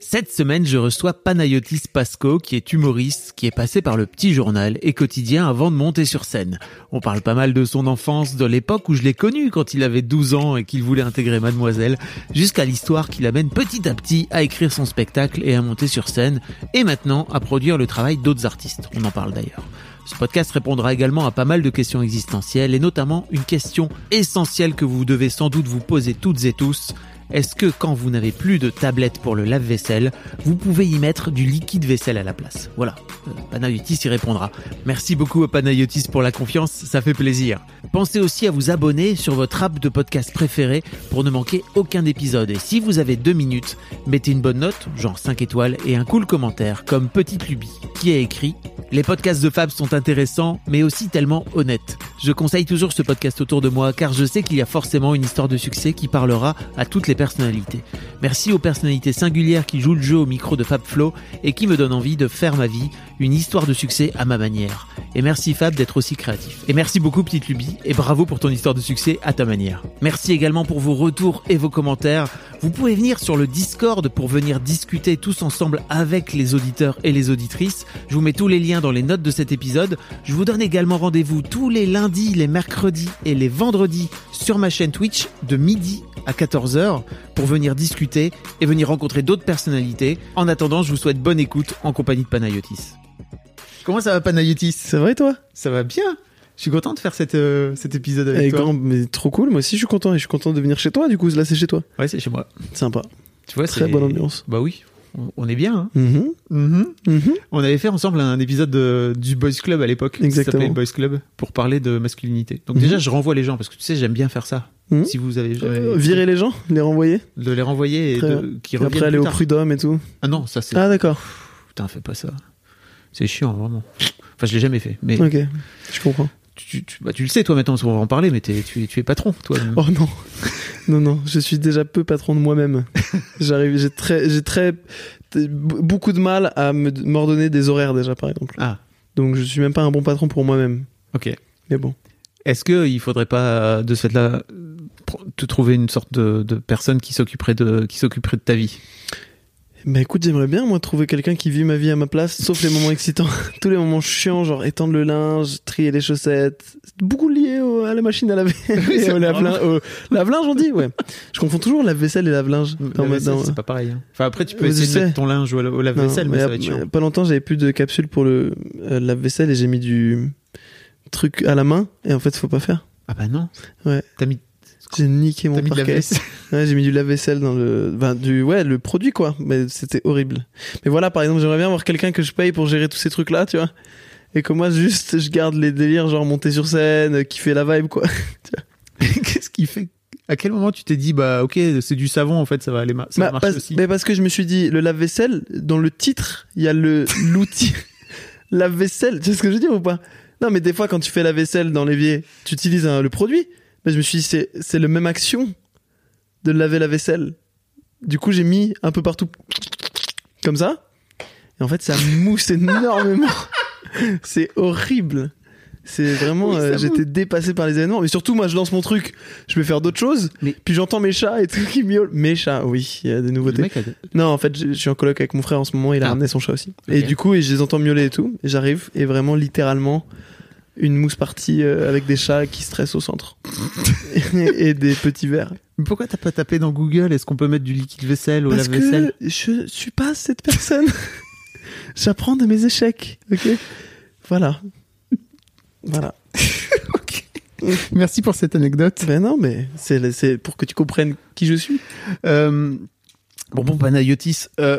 Cette semaine, je reçois Panayotis Pasco, qui est humoriste, qui est passé par le petit journal et quotidien avant de monter sur scène. On parle pas mal de son enfance, de l'époque où je l'ai connu quand il avait 12 ans et qu'il voulait intégrer Mademoiselle, jusqu'à l'histoire qui l'amène petit à petit à écrire son spectacle et à monter sur scène, et maintenant à produire le travail d'autres artistes. On en parle d'ailleurs. Ce podcast répondra également à pas mal de questions existentielles et notamment une question essentielle que vous devez sans doute vous poser toutes et tous. Est-ce que quand vous n'avez plus de tablette pour le lave-vaisselle, vous pouvez y mettre du liquide vaisselle à la place? Voilà, euh, Panayotis y répondra. Merci beaucoup à Panayotis pour la confiance, ça fait plaisir. Pensez aussi à vous abonner sur votre app de podcast préféré pour ne manquer aucun épisode. Et si vous avez deux minutes, mettez une bonne note, genre 5 étoiles, et un cool commentaire, comme Petite Lubie, qui a écrit Les podcasts de Fab sont intéressants, mais aussi tellement honnêtes. Je conseille toujours ce podcast autour de moi, car je sais qu'il y a forcément une histoire de succès qui parlera à toutes les personnalités. Merci aux personnalités singulières qui jouent le jeu au micro de Fab Flow et qui me donnent envie de faire ma vie une histoire de succès à ma manière. Et merci Fab d'être aussi créatif. Et merci beaucoup Petite Lubie et bravo pour ton histoire de succès à ta manière. Merci également pour vos retours et vos commentaires. Vous pouvez venir sur le Discord pour venir discuter tous ensemble avec les auditeurs et les auditrices. Je vous mets tous les liens dans les notes de cet épisode. Je vous donne également rendez-vous tous les lundis, les mercredis et les vendredis sur ma chaîne Twitch de midi à 14h pour venir discuter et venir rencontrer d'autres personnalités. En attendant, je vous souhaite bonne écoute en compagnie de Panayotis. Comment ça va Panayotis? Ça va et toi? Ça va bien je suis content de faire cette, euh, cet épisode avec Eh, toi. grand- mais trop cool, moi aussi je suis content et je suis content de venir chez toi du coup, là c'est chez toi. Ouais, c'est chez moi. Sympa. Tu vois, Très bonne ambiance. Bah oui, on- est bien. Hein Mhm, mhm. On avait fait ensemble un épisode de- du Boys Club à l'époque. qui s'appelait Boys Club pour parler de masculinité. Donc déjà, je renvoie les gens parce que tu sais, j'aime bien faire ça. Si vous avez jamais Euh, virer les gens, les renvoyer de les renvoyer et de, qui Et reviennent après aller au prud'homme et tout. Ah non, ça c'est. Ah d'accord, Putain, fais pas ça. C'est chiant, vraiment. Enfin, je l'ai jamais fait. Mais ok, je comprends. tu, tu- bah, tu le sais, toi, maintenant, on va en parler, mais tu, es- tu es patron, toi. Oh non, non, non, je suis déjà peu patron de moi-même. J'arrive, j'ai très, j'ai très, beaucoup de mal à m'ordonner des horaires déjà par exemple. Ah, Donc je suis même pas un bon patron pour moi-même. ok. Mais bon. Est-ce qu'il faudrait pas, euh, de ce fait-là, te trouver une sorte de, de personne qui s'occuperait de, qui s'occuperait de ta vie? Bah écoute, j'aimerais bien moi trouver quelqu'un qui vit ma vie à ma place, sauf les moments excitants. Tous les moments chiants, genre étendre le linge, trier les chaussettes, beaucoup lié au- à la machine à laver et c'est au lave-linge. on dit, ouais. Je confonds toujours lave-vaisselle et lave-linge. La c'est pas pareil. hein. Enfin, après, tu peux Oui, essayer de mettre ton linge au, au lave-vaisselle, mais, mais ça va être chiant. pas longtemps, j'avais plus de capsule pour le euh, lave-vaisselle et j'ai mis du truc à la main et en fait, faut pas faire. Ah bah non. Ouais. T'as mis, J'ai niqué mon parquet. Ouais, j'ai mis du lave-vaisselle dans le, ben, du, ouais, le produit, quoi. Mais c'était horrible. Mais voilà, par exemple, j'aimerais bien avoir quelqu'un que je paye pour gérer tous ces trucs-là, tu vois. Et que moi, juste, je garde les délires, genre monter sur scène, euh, kiffer la vibe, quoi. Qu'est-ce qui fait À quel moment tu t'es dit, bah ok, c'est du savon, en fait, ça va aller, ma- ça va Bah, marcher parce, aussi mais parce que je me suis dit, le lave-vaisselle, dans le titre, il y a le, l'outil lave-vaisselle. Tu sais ce que je veux dire ou pas? Non, mais des fois, quand tu fais la vaisselle dans l'évier, tu utilises un- le produit. Mais je me suis dit, c'est, c'est le même action de laver la vaisselle. Du coup, j'ai mis un peu partout, comme ça. Et en fait, ça mousse énormément. c'est horrible. C'est vraiment, Oui, euh, j'étais dépassé par les événements. Mais surtout, moi, je lance mon truc, je vais faire d'autres choses. Mais- Puis j'entends mes chats et tout qui miaulent. Mes chats, oui, il y a des nouveautés. a- Non, en fait, je, je suis en coloc avec mon frère en ce moment. Il a Ah. ramené son chat aussi. Et du coup, et je les entends miauler et tout. Et j'arrive et vraiment, littéralement, une mousse partie euh, avec des chats qui stressent au centre et, et des petits verres. Mais pourquoi t'as pas tapé dans Google Est-ce qu'on peut mettre du liquide vaisselle au Parce lave-vaisselle? que je suis pas cette personne. J'apprends de mes échecs, ok? Voilà. Voilà. Merci pour cette anecdote. Ben non, mais c'est c'est pour que tu comprennes qui je suis. Euh, bon, bon, Panayotis, euh,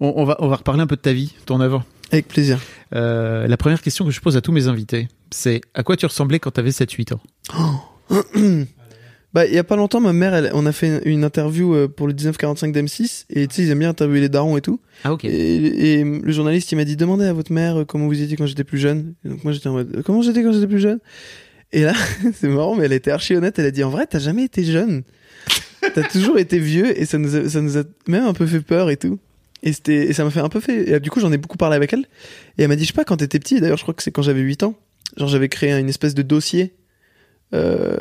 on, on va, on va reparler un peu de ta vie, ton avant. Avec plaisir. Euh, la première question que je pose à tous mes invités, c'est à quoi tu ressemblais quand t'avais 7-8 ans? Bah, il y a pas longtemps, ma mère, elle, on a fait une interview euh, pour le 1945 d'M6 et tu sais, ils aiment bien interviewer les darons et tout. Ah ok. Et, et le journaliste, il m'a dit demandez à votre mère euh, comment vous étiez quand j'étais plus jeune. Et donc moi, j'étais en mode comment j'étais quand j'étais plus jeune? Et là, c'est marrant, mais elle était archi honnête. Elle a dit en vrai, t'as jamais été jeune. T'as toujours été vieux et ça nous a, ça nous a même un peu fait peur et tout. Et c'était, et ça m'a fait un peu fait. Et du coup, j'en ai beaucoup parlé avec elle. Et elle m'a dit, je sais pas, quand t'étais petit, d'ailleurs, je crois que c'est quand j'avais 8 ans. Genre, j'avais créé une espèce de dossier. Euh,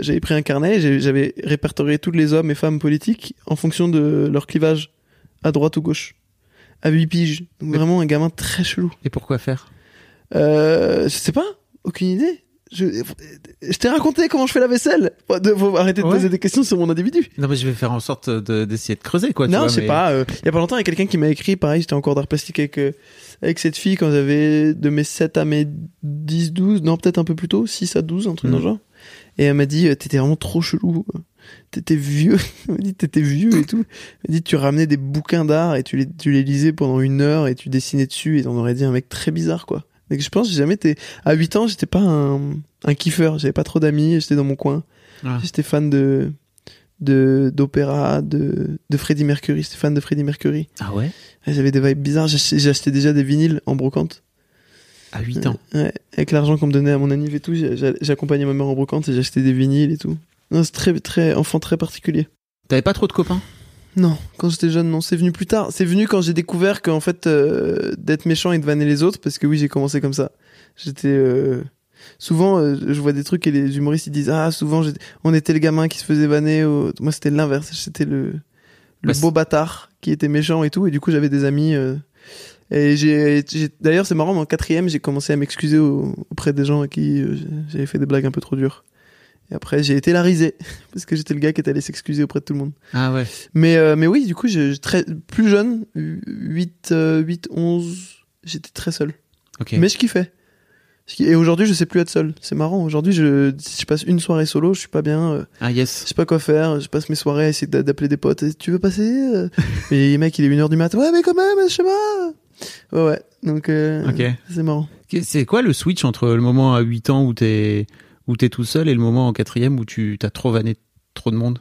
j'avais pris un carnet, j'avais répertorié tous les hommes et femmes politiques en fonction de leur clivage, à droite ou gauche. À 8 piges. Donc, vraiment un gamin très chelou. Et pourquoi faire? Euh, je sais pas, aucune idée. Je, je t'ai raconté comment je fais la vaisselle. De- faut arrêter de Ouais. poser des questions sur mon individu. Non mais je vais faire en sorte de- d'essayer de creuser quoi. tu non, vois, je sais mais- pas. euh, Il y a pas longtemps, il y a quelqu'un qui m'a écrit, pareil, j'étais encore d'art plastique avec, euh, avec cette fille quand j'avais de mes 7 à mes 10, 12, non, peut-être un peu plus tôt, 6 à 12, un truc dans le genre. Et elle m'a dit, euh, t'étais vraiment trop chelou. T'étais vieux. Elle m'a dit, t'étais vieux et tout. Elle m'a dit, tu ramenais des bouquins d'art et tu les, tu les lisais pendant une heure et tu dessinais dessus et on aurait dit un mec très bizarre, quoi. Donc je pense que j'ai jamais été, à 8 ans, j'étais pas un, un kiffeur. J'avais pas trop d'amis, j'étais dans mon coin. J'étais fan de, d'opéra, de, de Freddie Mercury. J'étais fan de Freddie Mercury. Ah ouais? J'avais des vibes bizarres. Acheté déjà des vinyles en brocante. À 8 ans. Ouais, avec l'argent qu'on me donnait à mon anniv et tout, accompagné ma mère en brocante et acheté des vinyles et tout. Non, c'est très, très, enfant très particulier. T'avais pas trop de copains? Non, quand j'étais jeune, non. C'est venu plus tard. C'est venu quand j'ai découvert qu'en fait, euh, d'être méchant et de vanner les autres, parce que oui, j'ai commencé comme ça. J'étais. euh, Souvent, euh, je vois des trucs et les humoristes ils disent Ah, souvent, j'étais- on était le gamin qui se faisait vanner. au- Moi, c'était l'inverse. J'étais le, le Bah, beau bâtard qui était méchant et tout. Et du coup, j'avais des amis. euh, Et j'ai. j'ai- D'ailleurs, c'est marrant, mais en quatrième, j'ai commencé à m'excuser au- auprès des gens à qui euh, j'avais fait des blagues un peu trop dures. Et après, j'ai été la risée, parce que j'étais le gars qui était allé s'excuser auprès de tout le monde. Ah ouais. Mais, euh, mais oui, du coup, je, je- très, plus jeune, 8, euh, 8, 11, j'étais très seul. Ok. Mais je kiffais. Et aujourd'hui, je sais plus être seul. C'est marrant. Aujourd'hui, je, je passe une soirée solo, je suis pas bien. euh, Ah yes. je sais pas quoi faire. Je passe mes soirées à essayer d'a- d'appeler des potes. Et, tu veux passer euh? Mais mec, il est 1h du matin. Ouais, mais quand même, je sais pas. Ouais, ouais. Donc, euh, Ok. c'est marrant. C'est quoi le switch entre le moment à 8 ans où t'es où t'es tout seul et le moment en quatrième où tu t'as trop vanné trop de monde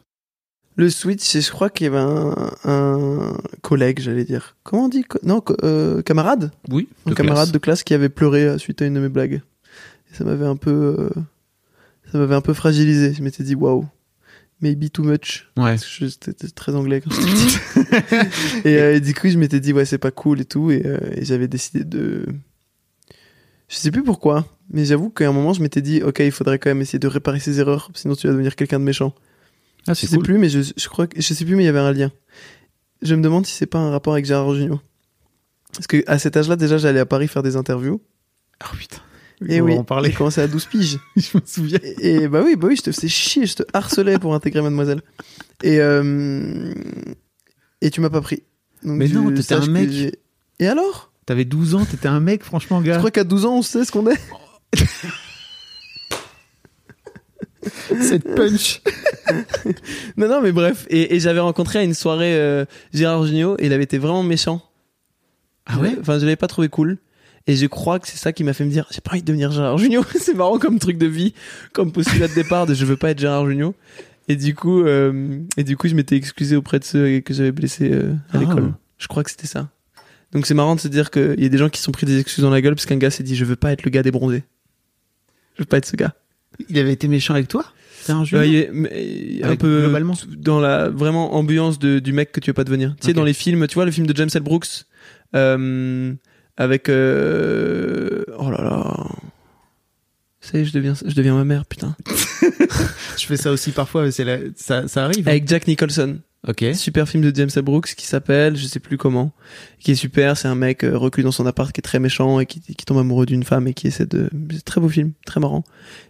Le switch, c'est, je crois qu'il y avait un, un collègue, j'allais dire. Comment on dit? Non, euh, camarade? Oui. un camarade de classe qui avait pleuré euh, suite à une de mes blagues. Et ça m'avait un peu, euh, ça m'avait un peu fragilisé. Je m'étais dit waouh, maybe too much. Ouais. Parce que c'était très anglais quand j'étais petit. et, euh, et du coup, je m'étais dit ouais, c'est pas cool et tout. Et, et j'avais décidé de, je sais plus pourquoi, mais j'avoue qu'à un moment, je m'étais dit ok, il faudrait quand même essayer de réparer ses erreurs, sinon tu vas devenir quelqu'un de méchant. Ah Je sais cool. plus, mais je, je crois que je sais plus, mais il y avait un lien. Je me demande si c'est pas un rapport avec Gérard Jugnot. Parce que à cet âge-là, déjà, j'allais à Paris faire des interviews. Ah putain. Et On oui, j'ai commencé à 12 piges. je me souviens. Et, et bah oui, bah oui, je te faisais chier, je te harcelais pour intégrer Mademoiselle. Et euh, et tu m'as pas pris. Donc Mais tu non, t'étais un mec. Et alors? T'avais 12 ans, t'étais un mec, franchement, Je gars. crois qu'à 12 ans, on sait ce qu'on est. Cette punch. Non, non, mais bref. Et, et j'avais rencontré à une soirée euh, Gérard Jugnot et il avait été vraiment méchant. Ah ouais? Enfin, je l'avais pas trouvé cool. Et je crois que c'est ça qui m'a fait me dire, j'ai pas envie de devenir Gérard Jugnot. c'est marrant comme truc de vie, comme postulat de départ de je veux pas être Gérard Jugnot. Et du coup, euh, et du coup, je m'étais excusé auprès de ceux que j'avais blessés euh, à Ah. l'école. Je crois que c'était ça. Donc c'est marrant de se dire qu'il y a des gens qui se sont pris des excuses dans la gueule parce qu'un gars s'est dit, je veux pas être le gars des bronzés. Je veux pas être ce gars. Il avait été méchant avec toi? C'est un jeu mais, un peu globalement? dans la vraiment ambiance de, du mec que tu veux pas devenir. Tu sais dans les films, tu vois le film de James L. Brooks euh, avec euh, oh là là Ça y est, je deviens, je deviens ma mère, putain. Je fais ça aussi parfois, mais c'est la- ça, ça arrive. hein. Avec Jack Nicholson. Ok. Super film de James. Brooks qui s'appelle, je sais plus comment, qui est super. C'est un mec euh, reclus dans son appart qui est très méchant et qui, qui tombe amoureux d'une femme et qui essaie de. C'est très beau film, très marrant.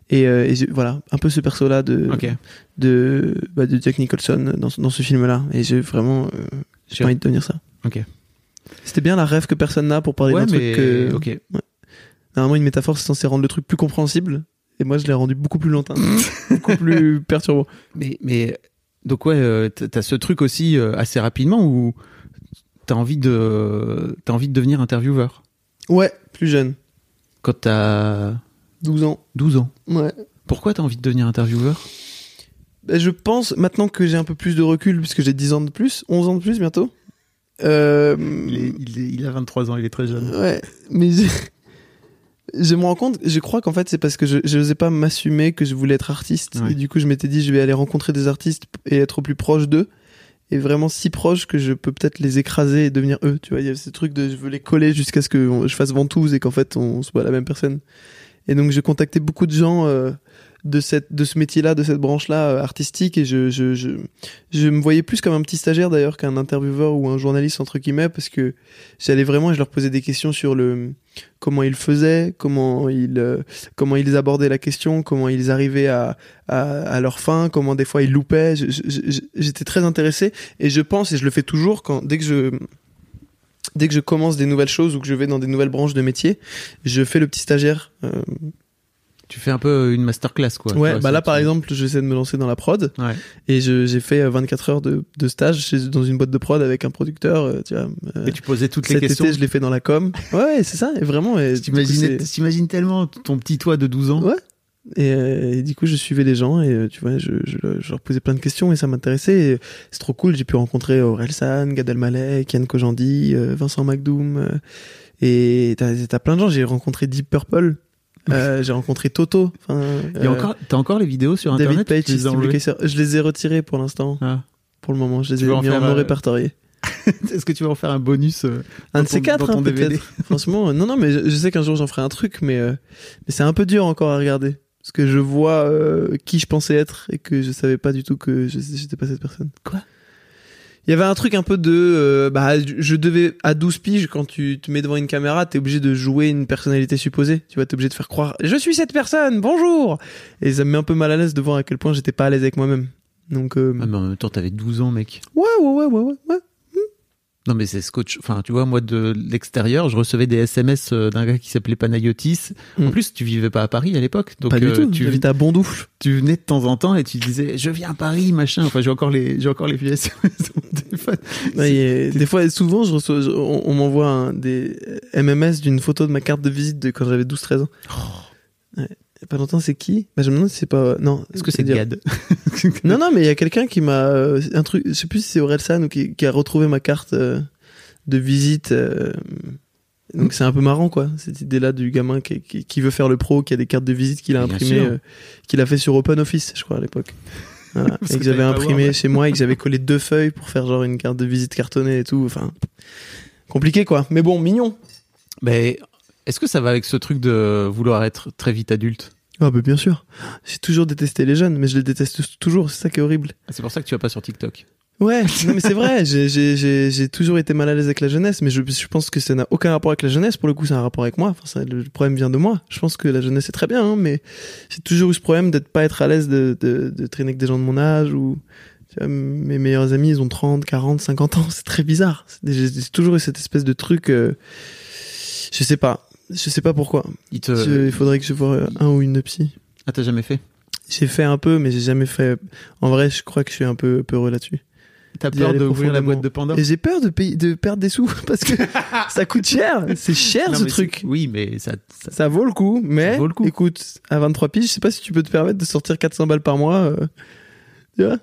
Et, euh, et voilà, un peu ce perso-là de, de, bah, de Jack Nicholson dans, ce- dans ce film-là. Et j'ai vraiment, euh, j'ai envie de devenir ça. Ok. C'était bien la rêve que personne n'a pour parler Ouais, d'un mais truc que. ok. Normalement, une métaphore, c'est censé rendre le truc plus compréhensible. Et moi, je l'ai rendu beaucoup plus lointain, beaucoup plus perturbant. Mais, mais donc ouais, euh, t'as ce truc aussi euh, assez rapidement où t'as envie de, t'as envie de devenir intervieweur Ouais, plus jeune, quand t'as 12 ans. 12 ans. Ouais. Pourquoi t'as envie de devenir intervieweur? Ben, je pense, maintenant que j'ai un peu plus de recul, puisque j'ai 10 ans de plus, 11 ans de plus bientôt. Euh, il, est- il est- il a 23 ans, il est très jeune. Ouais, mais je, je me rends compte, je crois qu'en fait c'est parce que je n'osais pas m'assumer que je voulais être artiste. Ouais. Et du coup je m'étais dit je vais aller rencontrer des artistes et être au plus proche d'eux. Et vraiment si proche que je peux peut-être les écraser et devenir eux. Tu vois, il y a ce truc de je veux les coller jusqu'à ce que je fasse ventouse et qu'en fait on soit la même personne. Et donc j'ai contacté beaucoup de gens euh, de cette de ce métier-là, de cette branche-là euh, artistique et je, je je je me voyais plus comme un petit stagiaire d'ailleurs qu'un intervieweur ou un journaliste entre guillemets parce que j'allais vraiment je leur posais des questions sur le comment ils faisaient, comment ils euh, comment ils abordaient la question, comment ils arrivaient à à, à leur fin, comment des fois ils loupaient. J'étais très intéressé et je pense et je le fais toujours quand dès que je dès que je commence des nouvelles choses ou que je vais dans des nouvelles branches de métier, je fais le petit stagiaire. Euh, Tu fais un peu une masterclass quoi. ouais, vois, bah là par exemple, j'essaie de me lancer dans la prod Ouais. et je- j'ai fait euh, 24 heures de, de stage chez, dans une boîte de prod avec un producteur. euh, tu vois, euh, Et tu posais toutes les cet questions. été, je l'ai fait dans la com. Ouais, c'est ça. Et vraiment, et T'imagines tellement ton petit toi de 12 ans. Ouais. Et, euh, et du coup, je suivais les gens et euh, tu vois, je, je, je leur posais plein de questions et ça m'intéressait. C'est trop cool. J'ai pu rencontrer Aurel San, Gad Elmaleh, Kian Kojandi, euh, Vincent McDoom. euh, et t'as t'as plein de gens. J'ai rencontré Deep Purple. Euh, j'ai rencontré Toto. Enfin, Il y a euh, encore, t'as encore les vidéos sur David internet Page, Tu les as Steve enlevées Lukather. Je les ai retirés pour l'instant. Ah. Pour le moment, je les Tu ai en mis en faire, non euh, répertoriés. Est-ce que tu vas en faire un bonus euh, Un dans de ces ton- quatre, dans ton hein, DVD. peut-être. Franchement, euh, non, non, mais je, je sais qu'un jour j'en ferai un truc, mais, euh, mais c'est un peu dur encore à regarder. Parce que je vois euh, qui je pensais être et que je savais pas du tout que je- j'étais pas cette personne. Quoi? Il y avait un truc un peu de... euh, bah, je devais... À 12 piges, quand tu te mets devant une caméra, t'es obligé de jouer une personnalité supposée. Tu vois, t'es obligé de faire croire « Je suis cette personne, bonjour !» Et ça me met un peu mal à l'aise de voir à quel point j'étais pas à l'aise avec moi-même. Donc, euh, Ah, mais en même temps, t'avais 12 ans, mec. ouais, ouais, ouais, ouais, ouais, ouais. Non, mais c'est scotch. Enfin, tu vois, moi, de l'extérieur, je recevais des SMS euh, d'un gars qui s'appelait Panayotis. En Mm. plus, tu vivais pas à Paris à l'époque. Donc, pas du euh, tout, tu, j'habite à Bondoufle. tu venais de temps en temps et tu disais, je viens à Paris, machin. Enfin, j'ai encore les, j'ai encore les vieux SMS sur mon téléphone. Ouais, et des fois, souvent, je reçois, je- on, on m'envoie des MMS d'une photo de ma carte de visite de quand j'avais 12-13 ans. Ouais. Longtemps, c'est qui? Bah, Je me demande si c'est pas. Non. Est-ce que c'est Gad? Non, non, mais il y a quelqu'un qui m'a. euh, un truc, je sais plus si c'est Orelsan ou qui, qui a retrouvé ma carte euh, de visite. euh, donc c'est un peu marrant, quoi, cette idée-là du gamin qui, qui, qui veut faire le pro, qui a des cartes de visite qu'il a imprimées, euh, qu'il a fait sur Open Office, je crois, à l'époque. Voilà. Et que j'avais imprimé chez moi et que j'avais collé deux feuilles pour faire genre une carte de visite cartonnée et tout. Enfin, compliqué, quoi. Mais bon, mignon. Mais est-ce que ça va avec ce truc de vouloir être très vite adulte? Ah, bah bien sûr. J'ai toujours détesté les jeunes, mais je les déteste toujours. C'est ça qui est horrible. Ah, C'est pour ça que tu vas pas sur TikTok. Ouais, non mais c'est vrai, j'ai- j'ai j'ai- j'ai toujours été mal à l'aise avec la jeunesse, mais je, je pense que ça n'a aucun rapport avec la jeunesse, pour le coup c'est un rapport avec moi, enfin, ça- le problème vient de moi, je pense que la jeunesse est très bien, hein, mais j'ai toujours eu ce problème d'être pas être à l'aise de, de, de traîner avec des gens de mon âge, ou tu vois, mes meilleurs amis ils ont 30, 40, 50 ans, c'est très bizarre, j'ai toujours eu cette espèce de truc, euh, je sais pas, je sais pas pourquoi, Il te... Je- il faudrait que je voie un ou une psy. Ah, t'as jamais fait? J'ai fait un peu, mais j'ai jamais fait, en vrai je crois que je suis un peu peureux là-dessus. T'as peur d'ouvrir la boîte de Pandore? Et j'ai peur de, payer, de perdre des sous parce que ça coûte cher. C'est cher Non, ce truc. Oui, mais ça, ça- Ça vaut le coup, mais vaut le coup. écoute, à 23 piges, je sais pas si tu peux te permettre de sortir 400 balles par mois. euh, tu vois?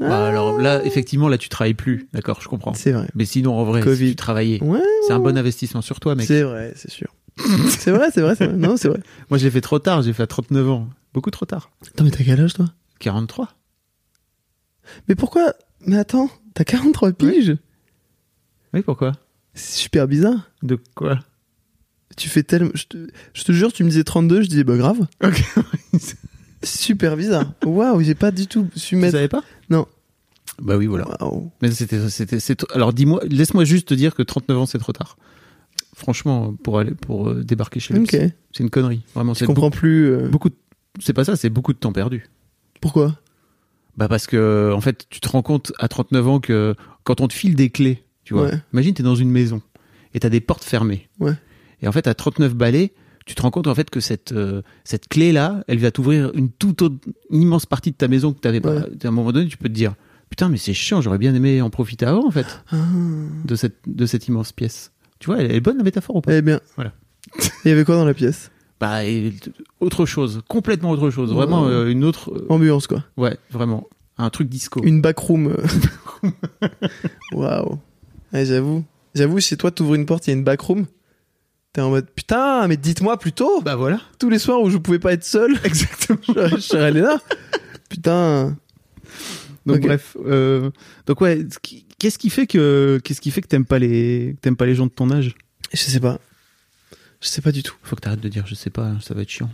Bah, alors là, effectivement, là, tu travailles plus. D'accord, je comprends. C'est vrai. Mais sinon, en vrai, Covid. si tu travaillais, Ouais, c'est un bon investissement sur toi, mec. c'est vrai, c'est sûr. c'est vrai, c'est vrai, c'est vrai. Non, c'est vrai. Moi, je l'ai fait trop tard. J'ai fait à 39 ans. Beaucoup trop tard. Attends, mais t'as quel âge toi? 43. Mais pourquoi? Mais attends, t'as 43 piges? Oui, pourquoi? C'est super bizarre. De quoi? Tu fais tellement. Je te, je te jure, tu me disais 32, je disais bah grave. Ok. Super bizarre. Waouh, j'ai pas du tout su tu mettre. savais pas? Non. Bah oui, voilà. Mais c'était, c'était, c'est, alors dis-moi, laisse-moi juste te dire que 39 ans c'est trop tard. Franchement, pour aller, pour euh, débarquer chez lui, c'est, une connerie. Vraiment, Je c'est comprends plus. euh, beaucoup, c'est pas ça, c'est beaucoup de temps perdu. Pourquoi? Bah parce que en fait, tu te rends compte à 39 ans que quand on te file des clés, tu vois, Ouais. imagine t'es dans une maison et t'as des portes fermées. Ouais. Et en fait, à 39 balais, tu te rends compte en fait que cette euh, cette clé là, elle va t'ouvrir une toute autre une immense partie de ta maison que t'avais pas. Ouais. À un moment donné, tu peux te dire putain, mais c'est chiant, j'aurais bien aimé en profiter avant en fait Ah. de cette de cette immense pièce. Tu vois, elle est bonne la métaphore ou pas? Eh bien. Voilà. Il y avait quoi dans la pièce? Bah et- autre chose, complètement autre chose, vraiment Ouais. euh, une autre. euh, Ambiance quoi. ouais, vraiment un truc disco. Une backroom. euh. Waouh. Ouais, j'avoue. J'avoue, chez toi, t'ouvres une porte, il y a une backroom. T'es en mode putain, mais dites-moi plus tôt. Bah voilà. Tous les soirs où je pouvais pas être seul, Exactement. je je serais allé là. Putain. Donc Ok. bref, euh, donc ouais, ce qui- qu'est-ce qui fait que qu'est-ce qui fait que t'aimes pas les que t'aimes pas les gens de ton âge? Je sais pas. Je sais pas du tout. Faut que t'arrêtes de dire je sais pas, ça va être chiant.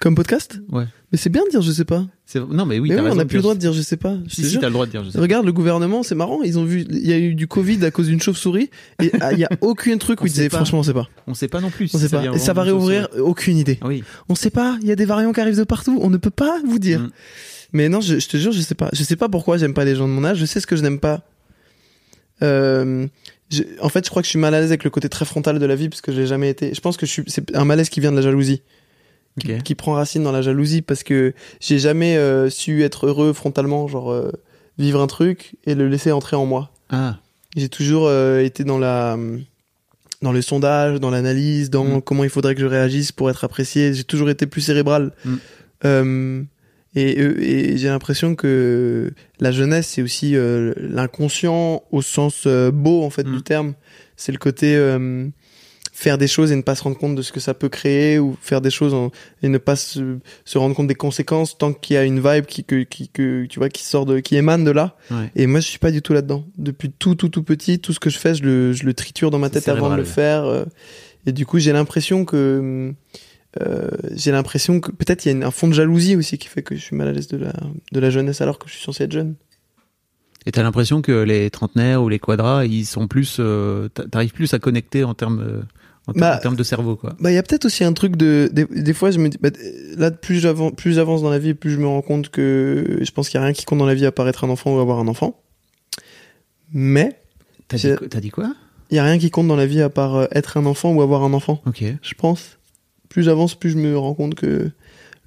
Comme podcast? Ouais. Mais c'est bien de dire je sais pas. C'est non mais oui, mais oui, on raison n'a plus le droit de dire je sais pas. Je Si si, t'as le droit de dire je sais. pas. Regarde le gouvernement, c'est marrant, ils ont vu, il y a eu du Covid à cause d'une chauve-souris et ah, il y a aucun truc où ils disaient pas. franchement on sait pas. On sait pas non plus. On si sait pas. Et ça va réouvrir, aucune idée. Oui. On sait pas, il y a des variants qui arrivent de partout, on ne peut pas vous dire. Mm. Mais non, je, je te jure, je sais pas. Je sais pas pourquoi j'aime pas les gens de mon âge, je sais ce que je n'aime pas. Euh, en fait, je crois que je suis mal à l'aise avec le côté très frontal de la vie parce que je l'ai jamais été. Je pense que suis, c'est un malaise qui vient de la jalousie, qui, prend racine dans la jalousie parce que j'ai jamais euh, su être heureux frontalement, genre euh, vivre un truc et le laisser entrer en moi. Ah. J'ai toujours euh, été dans la dans le sondage, dans l'analyse, dans Mm. comment il faudrait que je réagisse pour être apprécié. J'ai toujours été plus cérébral. Mm. Et euh, et j'ai l'impression que la jeunesse, c'est aussi euh, l'inconscient au sens euh, beau en fait Mm. du terme. C'est le côté euh, faire des choses et ne pas se rendre compte de ce que ça peut créer ou faire des choses en- et ne pas se, se rendre compte des conséquences tant qu'il y a une vibe qui que, qui que tu vois qui sort de qui émane de là. Ouais. Et moi, je suis pas du tout là-dedans. Depuis tout, tout, tout petit, tout ce que je fais, je le, je le triture dans ma tête avant de le faire. euh, Et du coup, j'ai l'impression que, euh, j'ai l'impression que peut-être il y a une- un fond de jalousie aussi qui fait que je suis mal à l'aise de la, de la jeunesse alors que je suis censé être jeune. Et t'as l'impression que les trentenaires ou les quadras, ils sont plus, euh, t'a- t'arrives plus à connecter en termes, euh, en, ter- Bah, en termes de cerveau, quoi. Bah, il y a peut-être aussi un truc de, des, des fois, je me dis, bah, là, plus j'avance, plus j'avance dans la vie, plus je me rends compte que je pense qu'il y a rien qui compte dans la vie à part être un enfant ou avoir un enfant. Mais, T'as dit, dit quoi? Il y a rien qui compte dans la vie à part euh, être un enfant ou avoir un enfant. Ok. je pense. Plus j'avance, plus je me rends compte que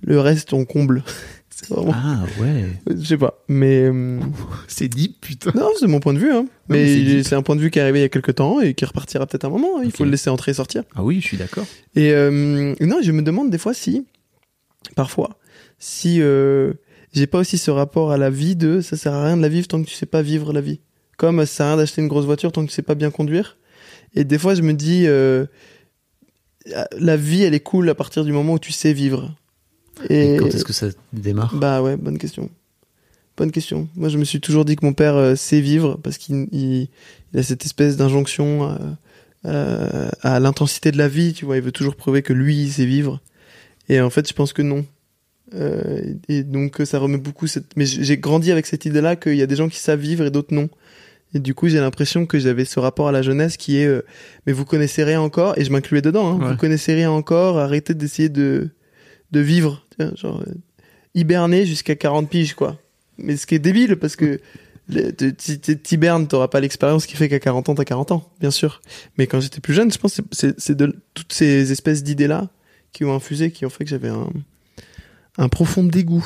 le reste, on comble. vraiment. Ah ouais. Je sais pas. Mais. euh, C'est deep, putain. non, c'est mon point de vue. Hein. mais mais c'est un point de vue qui est arrivé il y a quelques temps et qui repartira peut-être un moment. hein. Il faut le laisser entrer et sortir. Ah oui, je suis d'accord. Et euh, non, je me demande des fois si. Parfois. Si. euh, j'ai pas aussi ce rapport à la vie de ça sert à rien de la vivre tant que tu sais pas vivre la vie. Comme ça sert à rien d'acheter une grosse voiture tant que tu sais pas bien conduire. Et des fois, je me dis, euh, la vie, elle est cool à partir du moment où tu sais vivre. Et, Et, quand est-ce que ça démarre? Bah ouais, bonne question. Bonne question. Moi, je me suis toujours dit que mon père euh, sait vivre parce qu'il il, il a cette espèce d'injonction à, à- à l'intensité de la vie. Tu vois, il veut toujours prouver que lui, il sait vivre. Et en fait, je pense que non. Euh, et donc, ça remet beaucoup cette. Mais j'ai j'ai grandi avec cette idée-là qu'il y a des gens qui savent vivre et d'autres non. Et du coup, j'ai l'impression que j'avais ce rapport à la jeunesse qui est, euh, mais vous connaissez rien encore, et je m'incluais dedans. Hein, Ouais. Vous connaissez rien encore, arrêtez d'essayer de de vivre, vois, genre euh, hiberner jusqu'à 40 piges, quoi. Mais ce qui est débile, parce que t'hibernes, t'auras pas l'expérience qui fait qu'à 40 ans, t'as 40 ans, bien sûr. Mais quand j'étais plus jeune, je pense que c'est de toutes ces espèces d'idées-là qui ont infusé, qui ont fait que j'avais un, un profond dégoût.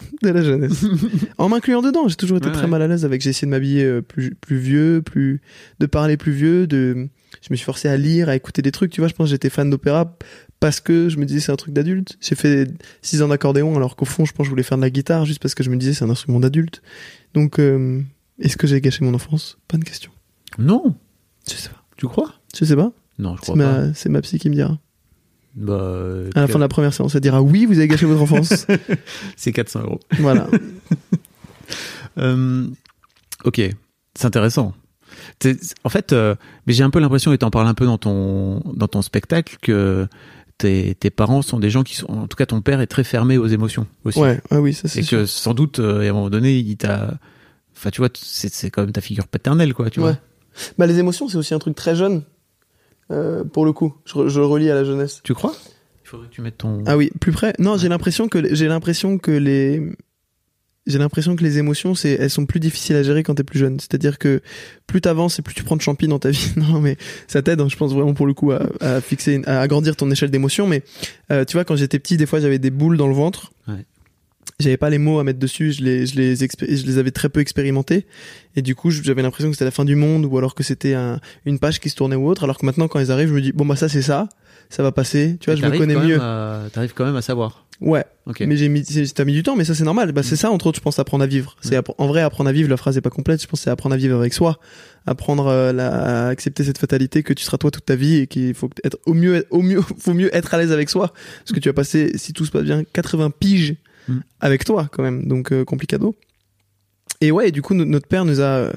de la jeunesse. en m'incluant dedans, j'ai toujours été Ouais, très ouais. mal à l'aise avec. J'ai essayé de m'habiller euh, plus, plus vieux, plus de parler plus vieux. De, je me suis forcé à lire, à écouter des trucs. Tu vois, je pense que j'étais fan d'opéra parce que je me disais c'est un truc d'adulte. J'ai fait 6 ans d'accordéon alors qu'au fond, je pense que je voulais faire de la guitare juste parce que je me disais c'est un instrument d'adulte. Donc, euh, est-ce que j'ai gâché mon enfance? Bonne question. Non, Je sais pas. tu crois? Je sais pas. Non, je crois pas. c'est ma psy qui me dira. Bah, À la fin de la première séance, elle dira oui, vous avez gâché votre enfance. c'est 400 euros. voilà. Euh, ok, c'est intéressant. En fait, euh, mais j'ai un peu l'impression, et t'en parles un peu dans ton dans ton spectacle, que tes, tes parents sont des gens qui sont, en tout cas, ton père est très fermé aux émotions aussi, Ouais, ah oui, ça c'est et sûr. que sans doute, euh, à un moment donné, il t'a, enfin, tu vois, c'est c'est quand même ta figure paternelle, quoi, tu Ouais. vois. Bah, les émotions, c'est aussi un truc très jeune, euh, pour le coup. Je, je le relie à la jeunesse. Tu crois? Il faudrait que tu mettes ton. Ah oui, plus près. Non, j'ai l'impression que les- j'ai l'impression que les j'ai l'impression que les émotions, c'est elles sont plus difficiles à gérer quand t'es plus jeune. C'est-à-dire que plus t'avances et plus tu prends de champi dans ta vie. Non, mais ça t'aide. hein, je pense vraiment pour le coup à, à fixer, à agrandir ton échelle d'émotions. Mais euh, tu vois, quand j'étais petit, des fois j'avais des boules dans le ventre. Ouais. J'avais pas les mots à mettre dessus. Je les je les je les avais très peu expérimentés. Et du coup, j'avais l'impression que c'était la fin du monde ou alors que c'était un, une page qui se tournait ou autre. Alors que maintenant, quand ils arrivent, je me dis bon bah ça c'est ça, ça va passer. Tu vois, je me connais mieux. T'arrives quand même à savoir. Ouais. Ok. Mais j'ai mis, t'as mis du temps, mais ça c'est normal. Bah, c'est ça, entre autres, je pense, apprendre à vivre. C'est appre- en vrai, apprendre à vivre, la phrase est pas complète. Je pense c'est apprendre à vivre avec soi. Apprendre euh, la- à accepter cette fatalité que tu seras toi toute ta vie et qu'il faut être au mieux, au mieux, faut mieux être à l'aise avec soi. Parce que tu vas passer, si tout se passe bien, 80 piges Mm. avec toi, quand même. Donc, euh, complicado. Et ouais, et du coup, no- notre père nous a,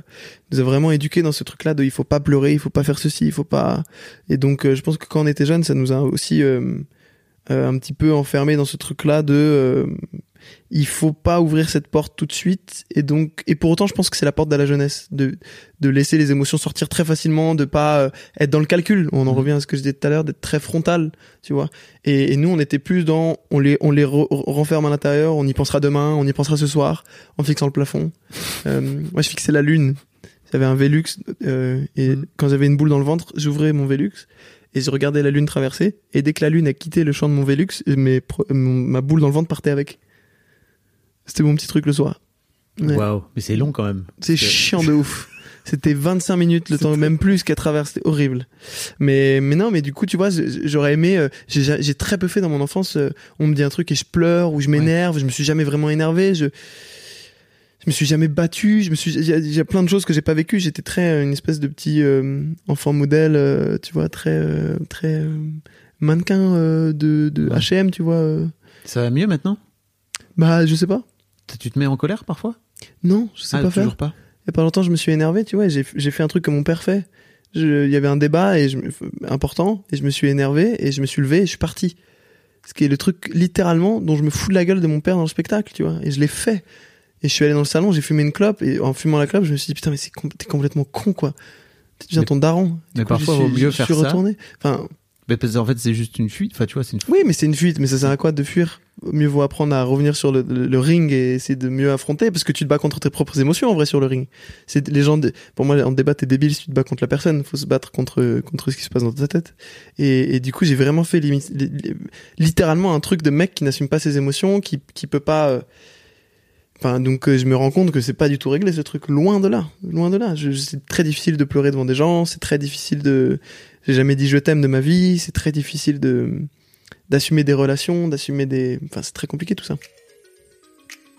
nous a vraiment éduqués dans ce truc-là de il faut pas pleurer, il faut pas faire ceci, il faut pas. Et donc, euh, je pense que quand on était jeune, ça nous a aussi euh, un petit peu enfermé dans ce truc-là de euh, il faut pas ouvrir cette porte tout de suite. Et donc, et pour autant, je pense que c'est la porte de la jeunesse de de laisser les émotions sortir très facilement, de pas euh, être dans le calcul. On en Mhm. revient à ce que je disais tout à l'heure, d'être très frontal, tu vois. Et, et nous, on était plus dans on les on les re- renferme à l'intérieur, on y pensera demain, on y pensera ce soir, en fixant le plafond. Euh, moi, je fixais la lune. J'avais un Velux euh, et Mhm. quand j'avais une boule dans le ventre, j'ouvrais mon Velux et je regardais la lune traverser. Et dès que la lune a quitté le champ de mon Velux, mes, ma boule dans le ventre partait avec. C'était mon petit truc le soir. Ouais. Waouh, mais c'est long quand même. C'est chiant de ouf. C'était 25 minutes le temps, même plus qu'à travers. C'était horrible. Mais, mais non, mais du coup, tu vois, j'aurais aimé. euh, J'ai j'ai très peu fait dans mon enfance. euh, On me dit un truc et je pleure ou je m'énerve. Je me suis jamais vraiment énervé. Je, je me suis jamais battu. Je me suis. Il y, a- il y a plein de choses que j'ai pas vécues. J'étais très euh, une espèce de petit euh, enfant modèle. euh, tu vois, très euh, très mannequin de, de Ouais. H&M. Tu vois. Ça va mieux maintenant? Bah, je sais pas. Tu te mets en colère parfois? Non, je sais Ah, pas faire. pas. Il y a pas longtemps, je me suis énervé, tu vois, j'ai j'ai fait un truc que mon père fait. Il y avait un débat et je, important et je me suis énervé et je me suis levé et je suis parti. Ce qui est le truc littéralement dont je me fous de la gueule de mon père dans le spectacle, tu vois. Et je l'ai fait. Et je suis allé dans le salon, j'ai fumé une clope et en fumant la clope, je me suis dit putain mais c'est com- t'es complètement con quoi. Tu deviens ton daron. mais coup, parfois, je suis- vaut mieux je faire suis ça. retourné. Enfin, Mais parce qu'en fait, c'est juste une fuite. Enfin, tu vois, c'est une fuite. oui, mais c'est une fuite. Mais ça sert à quoi de fuir? Mieux vaut apprendre à revenir sur le, le- le ring et essayer de mieux affronter, parce que tu te bats contre tes propres émotions en vrai sur le ring. C'est les gens. de- Pour moi, en débat, t'es débile si tu te bats contre la personne. Faut se battre contre contre ce qui se passe dans ta tête. Et, et du coup, j'ai vraiment fait limi- li- li- littéralement un truc de mec qui n'assume pas ses émotions, qui qui peut pas. euh, Donc euh, je me rends compte que c'est pas du tout réglé ce truc. Loin de là, loin de là. C'est très difficile de pleurer devant des gens. C'est très difficile de. J'ai jamais dit je t'aime de ma vie. C'est très difficile de d'assumer des relations, d'assumer des. Enfin, c'est très compliqué tout ça.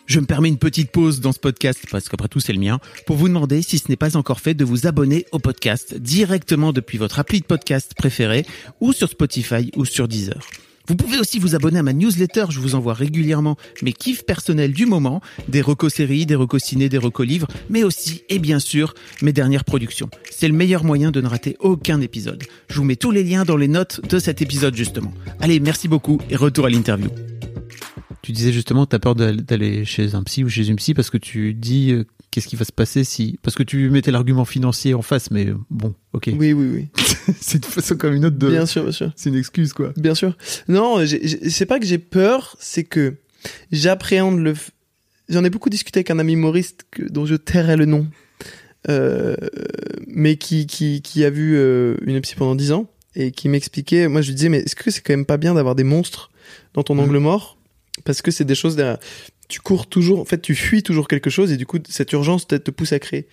Je me permets une petite pause dans ce podcast, parce qu'après tout c'est le mien, pour vous demander, si ce n'est pas encore fait, de vous abonner au podcast directement depuis votre appli de podcast préféré, ou sur Spotify ou sur Deezer. Vous pouvez aussi vous abonner à ma newsletter, je vous envoie régulièrement mes kiffs personnels du moment, des recos séries, des recos ciné, des recos livres, mais aussi, et bien sûr, mes dernières productions. C'est le meilleur moyen de ne rater aucun épisode. Je vous mets tous les liens dans les notes de cet épisode justement. Allez, merci beaucoup et retour à l'interview. Tu disais justement, tu as peur d'aller- d'aller chez un psy ou chez une psy parce que tu dis euh, qu'est-ce qui va se passer si. Parce que tu mettais l'argument financier en face, mais euh, bon, ok. Oui, oui, oui. c'est une façon comme une autre de. Bien sûr, bien sûr. C'est une excuse, quoi. Bien sûr. Non, c'est pas que j'ai peur, c'est que j'appréhende le. J'en ai beaucoup discuté avec un ami humoriste que, dont je tairai le nom, euh, mais qui, qui, qui a vu euh, une psy pendant 10 ans et qui m'expliquait. Moi, je lui disais, mais est-ce que c'est quand même pas bien d'avoir des monstres dans ton Mhm. angle mort? Parce que c'est des choses derrière. Tu cours toujours, en fait, tu fuis toujours quelque chose et du coup, cette urgence te, te pousse à créer.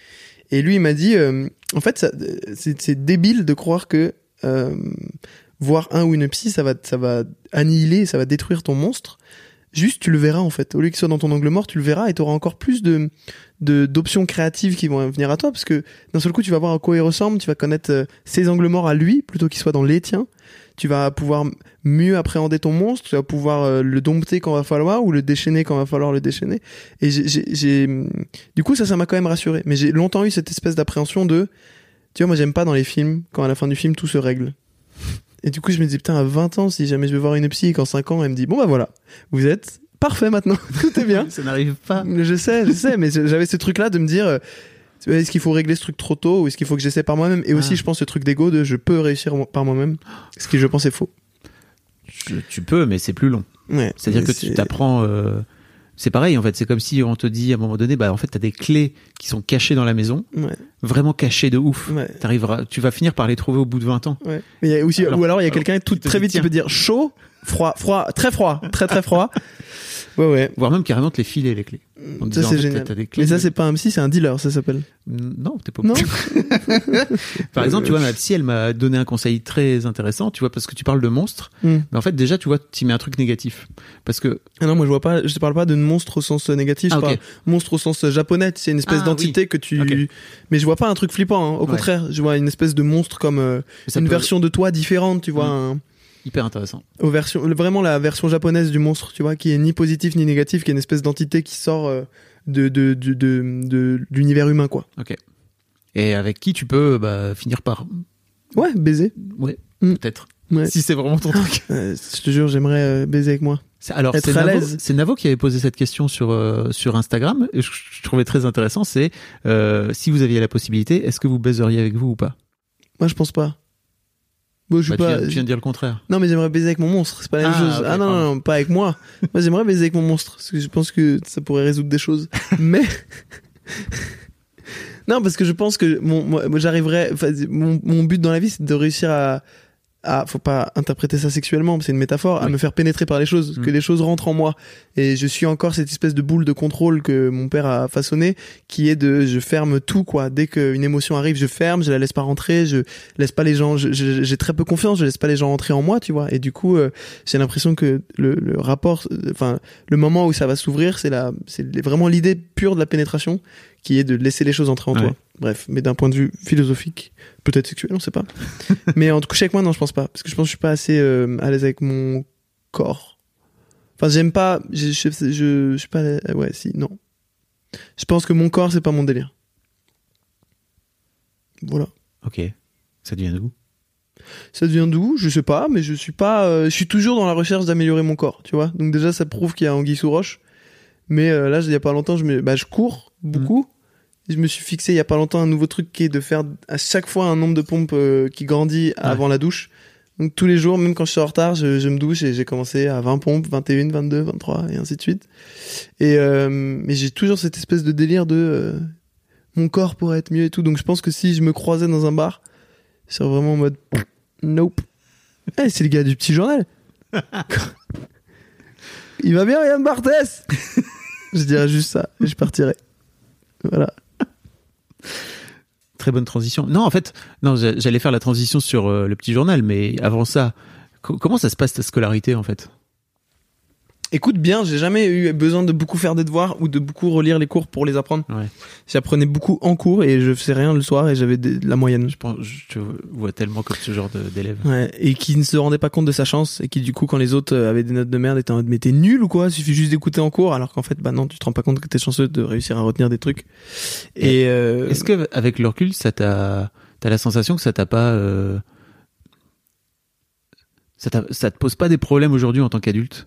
Et lui, il m'a dit, euh, en fait, ça- c'est débile de croire que euh, voir un ou une psy, ça va, ça va annihiler, ça va détruire ton monstre. Juste, tu le verras en fait. Au lieu qu'il soit dans ton angle mort, tu le verras et tu auras encore plus de d'options créatives qui vont venir à toi parce que d'un seul coup, tu vas voir à quoi il ressemble, tu vas connaître euh, ses angles morts à lui plutôt qu'il soit dans les tiens. Tu vas pouvoir mieux appréhender ton monstre, tu vas pouvoir euh, le dompter quand va falloir ou le déchaîner quand va falloir le déchaîner. Et j'ai- j'ai- du coup, ça, ça m'a quand même rassuré. Mais j'ai longtemps eu cette espèce d'appréhension de, tu vois, moi, j'aime pas dans les films quand à la fin du film tout se règle. Et du coup, je me dis, putain, à 20 ans, si jamais je vais voir une psy et qu'en 5 ans, elle me dit, bon, bah voilà, vous êtes parfait maintenant, tout est bien. Ça n'arrive pas. Je sais, je sais, mais j'avais ce truc-là de me dire, euh, est-ce qu'il faut régler ce truc trop tôt ou est-ce qu'il faut que j'essaie par moi-même? Et aussi, Ah. je pense, ce truc d'ego de je peux réussir par moi-même, ce qui, je pense, est faux. Tu, tu peux, mais c'est plus long. Ouais. C'est-à-dire que tu t'apprends. euh, C'est pareil, en fait. C'est comme si on te dit à un moment donné, bah en fait, t'as des clés qui sont cachées dans la maison, Ouais, vraiment cachées de ouf. ouais. T'arriveras, tu vas finir par les trouver au bout de 20 ans. Ouais. Mais il y a aussi, Alors- ou alors il y a quelqu'un tout très vite qui peut dire chaud, froid, froid, très froid, très très froid. Ouais ouais. Voire même carrément te les filer, les clés. En Ça c'est génial. clés Mais ça c'est pas un psy, c'est un dealer, ça s'appelle. Non, t'es pas Non. Par exemple, tu vois, ma psy, elle m'a donné un conseil très intéressant, tu vois, parce que tu parles de monstres. Hmm. Mais en fait, déjà, tu vois, tu mets un truc négatif. Parce que, Ah non, moi je vois pas, je te parle pas de monstre au sens négatif, Ah, je ok. parle monstre au sens japonais, c'est une espèce Ah, d'entité que tu. Mais je vois pas un truc flippant, hein. au Ouais. contraire, je vois une espèce de monstre comme euh, une peut- version de toi différente, tu vois. Mm. un- hyper intéressant. aux versions, vraiment la version japonaise du monstre, tu vois, qui est ni positif ni négatif, qui est une espèce d'entité qui sort euh, de, de, de, de, l'univers humain, quoi. Ok. Et avec qui tu peux, bah, finir par, Ouais, baiser. ouais, Hmm. peut-être. Ouais. Si c'est vraiment ton truc. Euh, je te jure, j'aimerais euh, baiser avec moi. Alors, c'est Navo, qui avait posé cette question sur euh, sur Instagram. Et je, je trouvais très intéressant. C'est si vous aviez la possibilité, est-ce que vous baiseriez avec vous ou pas? Moi, je pense pas. Bon, je Bah, tu, pas. viens, tu viens de dire le contraire. Non, mais j'aimerais baiser avec mon monstre. C'est pas la même Ah, chose. ah non, non, pardon. non, pas avec moi. moi, j'aimerais baiser avec mon monstre. Parce que je pense que ça pourrait résoudre des choses. mais. non, parce que je pense que mon, moi, j'arriverais. enfin, mon, mon but dans la vie, c'est de réussir à. À faut pas interpréter ça sexuellement, c'est une métaphore, à me faire pénétrer par les choses, Mm. que les choses rentrent en moi. Et je suis encore cette espèce de boule de contrôle que mon père a façonné, qui est de je ferme tout, quoi. Dès qu'une émotion arrive, je ferme, je la laisse pas rentrer, je laisse pas les gens, j'ai très peu confiance, je laisse pas les gens entrer en moi, tu vois. Et du coup, euh, j'ai l'impression que le, le rapport, euh, enfin, le moment où ça va s'ouvrir, c'est la, c'est vraiment l'idée pure de la pénétration, qui est de laisser les choses entrer en Ouais. toi. Bref, mais d'un point de vue philosophique, peut-être sexuel, on sait pas. mais en tout cas, avec moi, non, je pense pas, parce que je pense que je suis pas assez euh, à l'aise avec mon corps. Enfin, j'aime pas, je, je, je, je suis pas, à- ouais, si, non. Je pense que mon corps, c'est pas mon délire. Voilà. Ok. Ça devient d'où? Ça devient d'où? Je sais pas, mais je suis pas. euh, je suis toujours dans la recherche d'améliorer mon corps, tu vois. Donc déjà, ça prouve qu'il y a anguille sous roche. Mais euh, là, il y a pas longtemps, je me, bah, je cours beaucoup. Et Je me suis fixé il y a pas longtemps un nouveau truc qui est de faire à chaque fois un nombre de pompes euh, qui grandit avant la douche. Donc tous les jours, même quand je suis en retard, je, je me douche et j'ai commencé à 20 pompes, 21, 22, 23 et ainsi de suite. Et euh, mais j'ai toujours cette espèce de délire de euh, mon corps pourrait être mieux et tout. Donc je pense que si je me croisais dans un bar, je serais vraiment en mode nope. Eh, c'est le gars du petit journal. Il va bien, Yann Barthès Je dirais juste ça et je partirais. Voilà. Très bonne transition. Non, en fait, non, j'a- j'allais faire la transition sur euh, le petit journal, mais avant ça, co- comment ça se passe ta scolarité en fait? Écoute bien, j'ai jamais eu besoin de beaucoup faire des devoirs ou de beaucoup relire les cours pour les apprendre. Ouais. J'apprenais beaucoup en cours et je faisais rien le soir et j'avais de la moyenne. Je pense, je vois tellement comme ce genre d'élève. Ouais, et qui ne se rendait pas compte de sa chance et qui du coup quand les autres euh, avaient des notes de merde étaient en mode mais t'es nul ou quoi? Il suffit juste d'écouter en cours alors qu'en fait bah non tu te rends pas compte que t'es chanceux de réussir à retenir des trucs. Et euh, Est-ce que avec le recul, ça t'a, t'as la sensation que ça t'a pas, euh, ça, ça te pose pas des problèmes aujourd'hui en tant qu'adulte?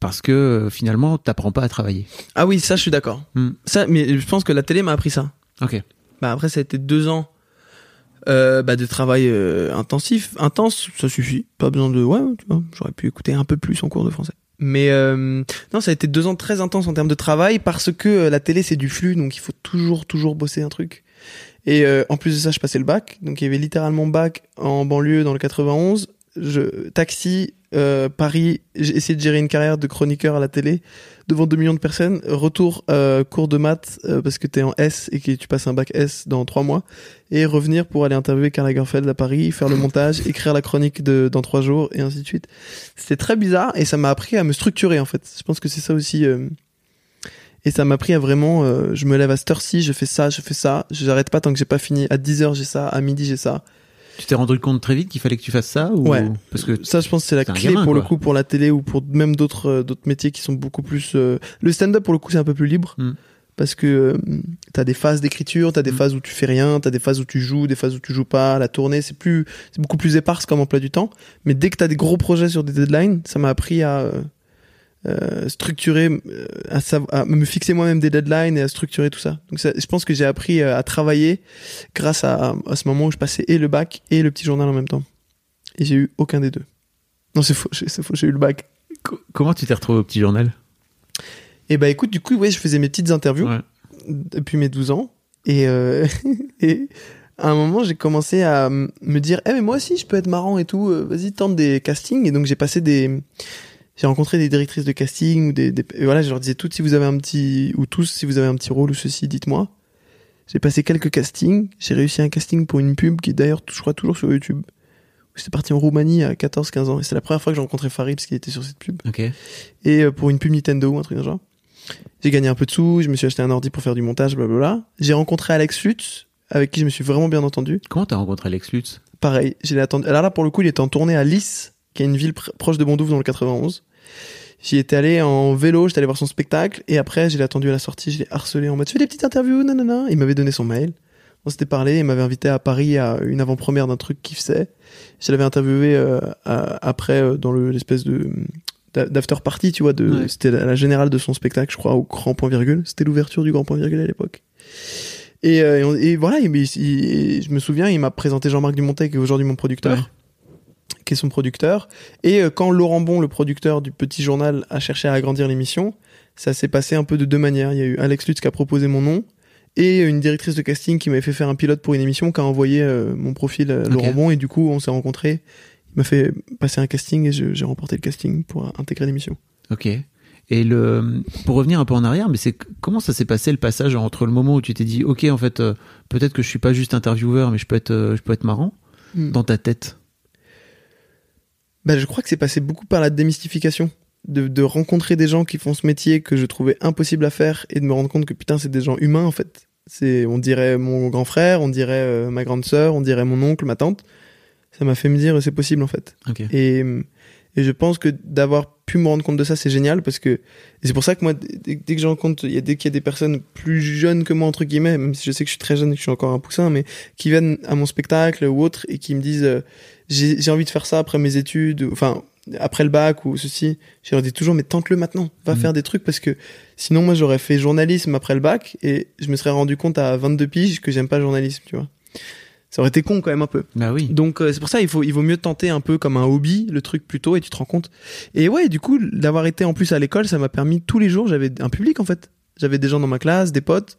Parce que finalement, t'apprends pas à travailler. ah oui ça je suis d'accord. Hmm. Ça mais je pense que la télé m'a appris ça. Ok. Bah après ça a été deux ans euh, bah, de travail euh, intensif, intense, ça suffit. Pas besoin de ouais, tu vois, j'aurais pu écouter un peu plus en cours de français. Mais euh, non, ça a été deux ans très intenses en termes de travail parce que la télé c'est du flux, donc il faut toujours toujours bosser un truc. Et en plus de ça, je passais le bac, donc il y avait littéralement bac en banlieue dans le 91, je, taxi, euh, Paris, j'ai essayé de gérer une carrière de chroniqueur à la télé devant 2 millions de personnes. Retour, euh, cours de maths euh, parce que t'es en S et que tu passes un bac S dans 3 mois. Et revenir pour aller interviewer Karl Lagerfeld à Paris, faire le montage, écrire la chronique de, dans 3 jours et ainsi de suite. C'était très bizarre et ça m'a appris à me structurer en fait. Je pense que c'est ça aussi. euh, et ça m'a appris à vraiment, euh, je me lève à cette heure-ci, je fais ça, je fais ça, j'arrête pas tant que j'ai pas fini. À 10h j'ai ça, à midi j'ai ça. Tu t'es rendu compte très vite qu'il fallait que tu fasses ça ou... Ouais. Parce que Ça, je pense, c'est la clé gamin, pour le coup pour la télé ou pour même d'autres euh, d'autres métiers qui sont beaucoup plus. euh, Le stand-up pour le coup, c'est un peu plus libre Mm. parce que euh, t'as des phases d'écriture, t'as des Mm. phases où tu fais rien, t'as des phases où tu joues, des phases où tu joues pas. La tournée, c'est plus, c'est beaucoup plus éparse comme emploi du temps. Mais dès que t'as des gros projets sur des deadlines, ça m'a appris à euh, structurer, euh, à, à me fixer moi-même des deadlines et à structurer tout ça. Donc ça, je pense que j'ai appris euh, à travailler grâce à, à ce moment où je passais et le bac et le petit journal en même temps. Et j'ai eu aucun des deux. Non, c'est faux, c'est faux, j'ai eu le bac. co- comment tu t'es retrouvé au petit journal? Et bah écoute, du coup, ouais, je faisais mes petites interviews Ouais. depuis mes 12 ans. Et, euh, et à un moment, j'ai commencé à me dire, eh mais moi aussi, je peux être marrant et tout. euh, Vas-y, tente des castings. Et donc j'ai passé des, j'ai rencontré des directrices de casting ou des, des- voilà, je leur disais toutes si vous avez un petit ou tous si vous avez un petit rôle ou ceci, dites-moi. J'ai passé quelques castings. J'ai réussi un casting pour une pub qui est d'ailleurs, je crois, toujours sur YouTube. J'étais parti en Roumanie à 14-15 ans et c'est la première fois que j'ai rencontré Farid parce qu'il était sur cette pub Ok. et euh, pour une pub Nintendo ou un truc le genre. J'ai gagné un peu de sous, je me suis acheté un ordi pour faire du montage, blablabla. J'ai rencontré Alex Lutz, avec qui je me suis vraiment bien entendu. Comment t'as rencontré Alex Lutz? Pareil, je l'ai attendu. Alors là, pour le coup, il était en tournée à Lys, qui est une ville pr- proche de Bondouf dans le 91. J'y étais allé en vélo, j'étais allé voir son spectacle, et après, je l'ai attendu à la sortie, je l'ai harcelé en mode, tu fais des petites interviews, nanana. Il m'avait donné son mail. On s'était parlé, il m'avait invité à Paris à une avant-première d'un truc qu'il faisait. Je l'avais interviewé euh, à- après euh, dans le- l'espèce de d'a- d'after party, tu vois, de Ouais. c'était la, la générale de son spectacle, je crois, au Grand Point Virgule. C'était l'ouverture du Grand Point Virgule à l'époque. Et, euh, et, voilà, il- il- je me souviens, il m'a présenté Jean-Marc Dumontet, qui est aujourd'hui mon producteur, Ouais. Qui est son producteur. Et euh, quand Laurent Bon, le producteur du Petit Journal, a cherché à agrandir l'émission, ça s'est passé un peu de deux manières. Il y a eu Alex Lutz qui a proposé mon nom et une directrice de casting qui m'avait fait faire un pilote pour une émission qui a envoyé euh, mon profil à Laurent. Bon et du coup on s'est rencontrés. Il m'a fait passer un casting et j'ai remporté le casting pour intégrer l'émission. Ok. Et le, pour revenir un peu en arrière, mais c'est comment ça s'est passé le passage entre le moment où tu t'es dit, ok, en fait, euh, peut-être que je suis pas juste intervieweur, mais je peux être, euh, je peux être marrant Hmm. dans ta tête? Bah, je crois que c'est passé beaucoup par la démystification. De, de rencontrer des gens qui font ce métier que je trouvais impossible à faire et de me rendre compte que putain, c'est des gens humains en fait. C'est, on dirait mon grand frère, on dirait euh, ma grande sœur, on dirait mon oncle, ma tante. Ça m'a fait me dire c'est possible en fait. Ok. Et, et je pense que d'avoir pu me rendre compte de ça, c'est génial parce que c'est pour ça que moi, dès, dès que je rencontre, il y a dès qu'il y a des personnes plus jeunes que moi entre guillemets, même si je sais que je suis très jeune et que je suis encore un poussin, mais qui viennent à mon spectacle ou autre et qui me disent euh, j'ai envie de faire ça après mes études, enfin après le bac ou ceci, je leur dis toujours mais tente-le maintenant, va Mhm. faire des trucs parce que sinon moi j'aurais fait journalisme après le bac et je me serais rendu compte à 22 piges que j'aime pas le journalisme, tu vois. Ça aurait été con quand même un peu. Bah oui. Donc euh, c'est pour ça il faut il vaut mieux tenter un peu comme un hobby le truc plus tôt et tu te rends compte. Et ouais, du coup d'avoir été en plus à l'école, ça m'a permis tous les jours, j'avais un public en fait. J'avais des gens dans ma classe, des potes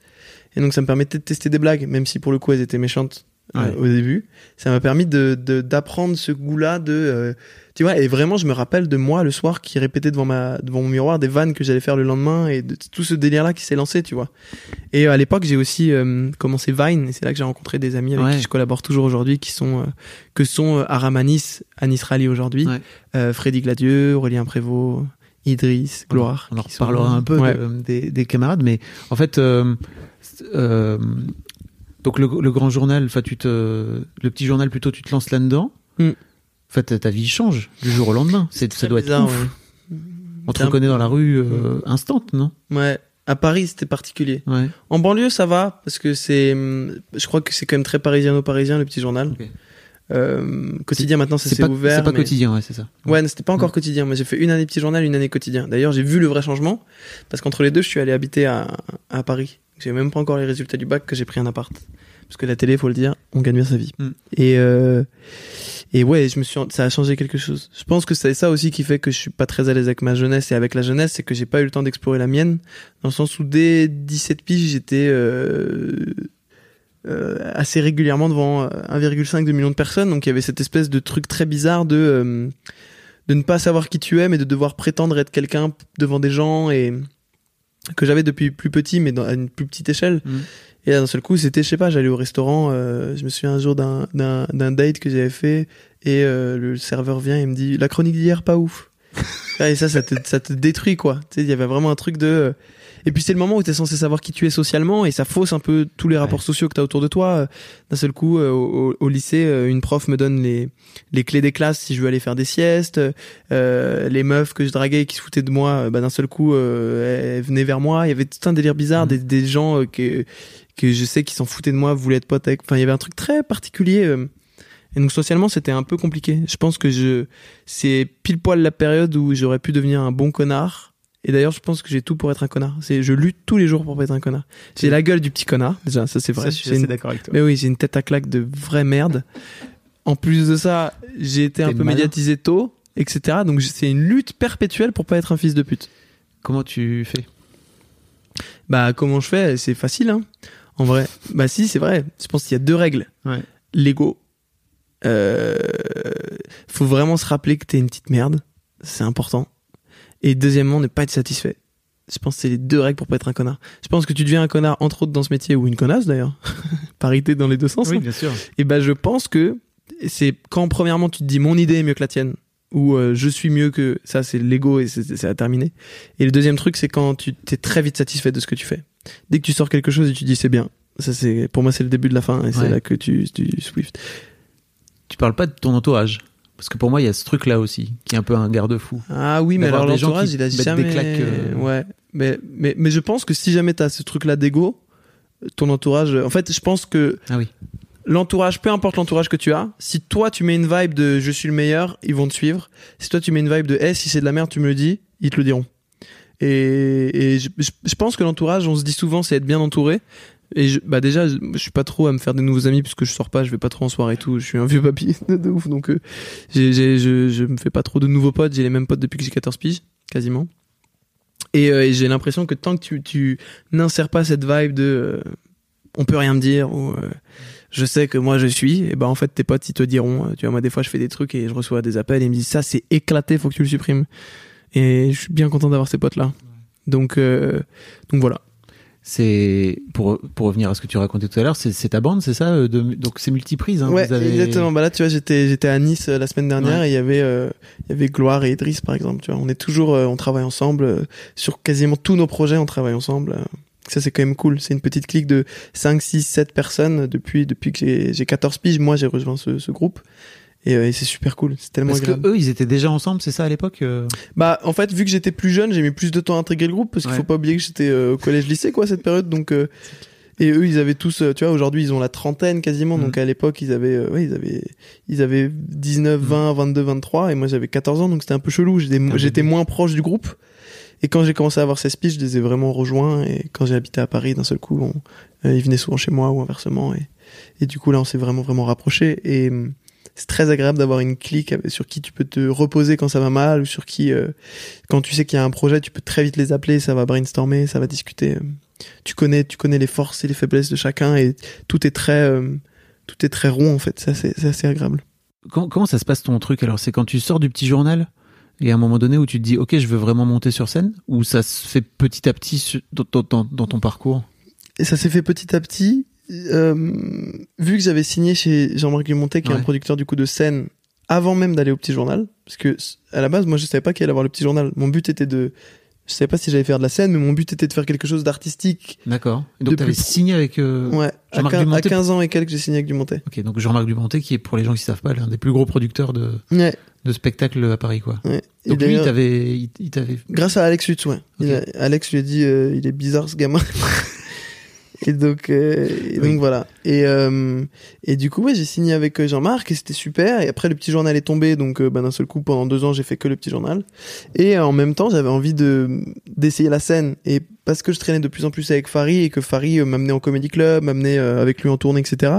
et donc ça me permettait de tester des blagues même si pour le coup elles étaient méchantes euh, au début. Ça m'a permis de de- d'apprendre ce goût-là de euh, tu vois et vraiment je me rappelle de moi le soir qui répétait devant ma devant mon miroir des vannes que j'allais faire le lendemain et de tout ce délire là qui s'est lancé, tu vois. Et euh, à l'époque, j'ai aussi euh, commencé Vine et c'est là que j'ai rencontré des amis avec Ouais. qui je collabore toujours aujourd'hui qui sont euh, que sont euh, Aram Anis, Rally aujourd'hui, Ouais. euh, Freddy Gladieux, Aurélien Prévost, Idriss, Gloire. On sont- reparlera un peu Ouais. de- des, des camarades, mais en fait, euh, euh, donc le, le grand journal, enfin tu te, le petit journal plutôt, tu te lances là-dedans. Mm. En fait, ta vie change du jour au lendemain. C'est, ça doit être ouf. ouais. On te un- reconnaît dans la rue euh, instant, non? Ouais. À Paris, c'était particulier. Ouais. En banlieue, ça va parce que c'est, hum, je crois que c'est quand même très parisiano-parisien le petit journal. Euh, quotidien maintenant, ça s'est pas, ouvert. c'est pas mais- quotidien, ouais, c'est ça. Ouais, c'était pas encore quotidien. Moi, j'ai fait une année petit journal, une année quotidien. D'ailleurs, j'ai vu le vrai changement parce qu'entre les deux, je suis allé habiter à, à Paris. J'ai même pas encore les résultats du bac que j'ai pris un appart. Parce que la télé, faut le dire, on gagne bien sa vie. Mm. Et euh, et ouais, je me suis, ça a changé quelque chose. Je pense que c'est ça aussi qui fait que je suis pas très à l'aise avec ma jeunesse et avec la jeunesse, c'est que j'ai pas eu le temps d'explorer la mienne, dans le sens où dès 17 piges, j'étais euh, euh, assez régulièrement devant euh, 1,5 million de personnes. Donc il y avait cette espèce de truc très bizarre de de ne pas savoir qui tu es, mais de devoir prétendre être quelqu'un devant des gens et que j'avais depuis plus petit, mais dans, à une plus petite échelle. Mhm. Et là, d'un seul coup, c'était, je sais pas, j'allais au restaurant. euh, je me souviens un jour d'un d'un d'un date que j'avais fait et euh, le serveur vient et me dit la chronique d'hier pas ouf. et ça, ça te ça te détruit quoi. Tu sais, il y avait vraiment un truc de euh, et puis c'est le moment où tu es censé savoir qui tu es socialement et ça fausse un peu tous les rapports sociaux que tu as autour de toi. Euh, D'un seul coup, euh, au, au lycée, une prof me donne les, les clés des classes si je veux aller faire des siestes. Euh, les meufs que je draguais et qui se foutaient de moi, bah, d'un seul coup, euh, elles venaient vers moi. Il y avait tout un délire bizarre, des, des gens euh, que, que je sais qui s'en foutaient de moi, voulaient être potes avec. Enfin, il y avait un truc très particulier. euh. Et donc socialement, c'était un peu compliqué. Je pense que je, c'est pile poil la période où j'aurais pu devenir un bon connard. Et d'ailleurs, je pense que j'ai tout pour être un connard. C'est, je lutte tous les jours pour pas être un connard. J'ai la gueule du petit connard. Déjà, ça c'est vrai. Ça, je suis une- d'accord avec toi. mais oui, j'ai une tête à claque de vraie merde. En plus de ça, j'ai été un peu malin. médiatisé tôt, etc. Donc c'est une lutte perpétuelle pour pas être un fils de pute. Comment tu fais? Bah comment je fais? C'est facile, hein. En vrai. Bah si, c'est vrai. Je pense qu'il y a deux règles. Ouais. L'ego. Euh, faut vraiment se rappeler que t'es une petite merde. C'est important. Et deuxièmement, ne pas être satisfait. Je pense que c'est les deux règles pour pas être un connard. Je pense que tu deviens un connard entre autres dans ce métier ou une connasse d'ailleurs. Parité dans les deux sens. hein. Oui, bien sûr. Et ben je pense que c'est quand premièrement tu te dis mon idée est mieux que la tienne ou euh, je suis mieux que ça c'est l'ego et c'est c'est à terminer. Et le deuxième truc c'est quand tu t'es très vite satisfait de ce que tu fais. Dès que tu sors quelque chose et tu dis c'est bien. Ça c'est pour moi c'est le début de la fin et c'est là que tu tu Swift. Tu parles pas de ton entourage. Parce que pour moi, il y a ce truc-là aussi, qui est un peu un garde-fou. Ah oui mais alors l'entourage il a jamais des claques, euh. ouais mais mais mais je pense que si jamais t'as ce truc là d'ego ton entourage en fait je pense que Ah oui. l'entourage, peu importe l'entourage que tu as, si toi tu mets une vibe de je suis le meilleur, ils vont te suivre. Si toi tu mets une vibe de eh, si c'est de la merde, tu me le dis, ils te le diront. Et, je, pense que l'entourage, on se dit souvent, c'est être bien entouré. Et je, bah déjà, je, suis pas trop à me faire des nouveaux amis puisque je sors pas, je vais pas trop en soirée et tout. Je suis un vieux papy de, ouf, donc euh, je, me fais pas trop de nouveaux potes. J'ai les mêmes potes depuis que j'ai 14 piges, quasiment. Et, euh, et j'ai l'impression que tant que tu, n'insères pas cette vibe de euh, on peut rien me dire ou je sais que moi je suis, et ben en fait tes potes ils te diront, tu vois moi des fois je fais des trucs et je reçois des appels et ils me disent ça c'est éclaté, faut que tu le supprimes. Et je suis bien content d'avoir ces potes là. Donc euh, donc voilà. C'est pour pour revenir à ce que tu racontais tout à l'heure, c'est c'est ta bande, c'est ça euh, de, Donc c'est multiprise. Hein, ouais, vous avez- exactement. Bah là tu vois j'étais j'étais à Nice euh, la semaine dernière Ouais. et il y avait euh, il y avait Gloire et Idriss par exemple, tu vois. On est toujours euh, on travaille ensemble euh, sur quasiment tous nos projets, on travaille ensemble. euh. Ça c'est quand même cool, c'est une petite clique de 5 6 7 personnes depuis depuis que j'ai j'ai 14 piges, moi j'ai rejoint ce, ce groupe. Et, euh, et c'est super cool, c'est tellement Parce que agréable. eux, ils étaient déjà ensemble, c'est ça à l'époque euh Bah en fait vu que j'étais plus jeune j'ai mis plus de temps à intégrer le groupe parce qu'il Ouais. faut pas oublier que j'étais euh, au collège lycée quoi cette période donc euh, et eux ils avaient tous tu vois aujourd'hui ils ont la trentaine quasiment donc à l'époque ils avaient euh, ouais ils avaient ils avaient 19 20 22 23 et moi j'avais 14 ans donc c'était un peu chelou. J'étais moins proche du groupe. Et quand j'ai commencé à avoir 16 piges je les ai vraiment rejoints et quand j'ai habité à Paris d'un seul coup on, euh, ils venaient souvent chez moi ou inversement et et du coup là on s'est vraiment vraiment rapprochés et c'est très agréable d'avoir une clique sur qui tu peux te reposer quand ça va mal ou sur qui euh, quand tu sais qu'il y a un projet tu peux très vite les appeler ça va brainstormer ça va discuter tu connais tu connais les forces et les faiblesses de chacun et tout est très euh, tout est très rond en fait. Ça c'est assez agréable. Comment, comment ça se passe ton truc? Alors c'est quand tu sors du petit journal et à un moment donné où tu te dis ok je veux vraiment monter sur scène ou ça se fait petit à petit dans- dans ton parcours? Et ça s'est fait petit à petit euh, vu que j'avais signé chez Jean-Marc Dumontet qui est un producteur du coup de scène avant même d'aller au petit journal parce que à la base moi je savais pas qu'il allait avoir le petit journal mon but était de je savais pas si j'allais faire de la scène mais mon but était de faire quelque chose d'artistique D'accord. Donc t'avais signé avec euh, ouais à, Jean-Marc 15, à Dumontet 15 ans et quelques j'ai signé avec Dumontet Ok, donc Jean-Marc Dumontet qui est pour les gens qui savent pas l'un des plus gros producteurs de, ouais, de spectacles à Paris quoi. ouais. Donc lui il t'avait il, Grâce à Alex Lutz, ouais. Il a- Alex lui a dit, euh, il est bizarre ce gamin. et donc, euh, et donc Oui. voilà. Et euh, et du coup, ouais, j'ai signé avec euh, Jean-Marc et c'était super. Et après, le petit journal est tombé, donc euh, bah, d'un seul coup, pendant deux ans, j'ai fait que le petit journal. Et euh, en même temps, j'avais envie de d'essayer la scène. Et parce que je traînais de plus en plus avec Farid et que Farid euh, m'amenait en comédie club, m'amenait avec lui en tournée, etc.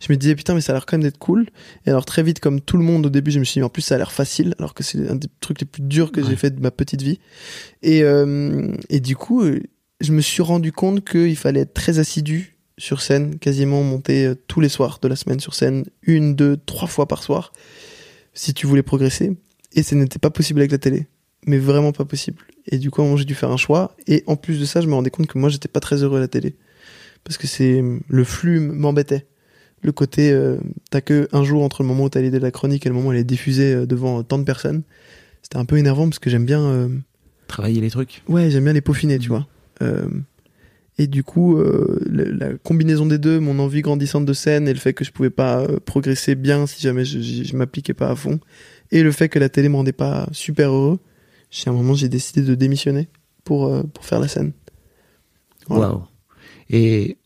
Je me disais putain, mais ça a l'air quand même d'être cool. Et alors très vite, comme tout le monde au début, je me suis dit en plus ça a l'air facile, alors que c'est un des trucs les plus durs que Ouais. j'ai fait de ma petite vie. Et, euh, et du coup, je me suis rendu compte qu'il fallait être très assidu sur scène, quasiment monter euh, tous les soirs de la semaine sur scène, une, deux, trois fois par soir, si tu voulais progresser. Et ce n'était pas possible avec la télé. Mais vraiment pas possible. Et du coup, j'ai dû faire un choix. Et en plus de ça, je me rendais compte que moi, j'étais pas très heureux à la télé. Parce que c'est, le flux m'embêtait. Le côté, euh, t'as que un jour entre le moment où t'as l'idée de la chronique et le moment où elle est diffusée euh, devant tant de personnes. C'était un peu énervant parce que j'aime bien, euh, Travailler les trucs. Ouais, j'aime bien les peaufiner, tu vois. Euh, et du coup, euh, la combinaison des deux, mon envie grandissante de scène et le fait que je pouvais pas euh, progresser bien si jamais je, je, je m'appliquais pas à fond, et le fait que la télé me rendait pas super heureux, j'ai un moment j'ai décidé de démissionner pour pour faire la scène. Voilà. Waouh. Et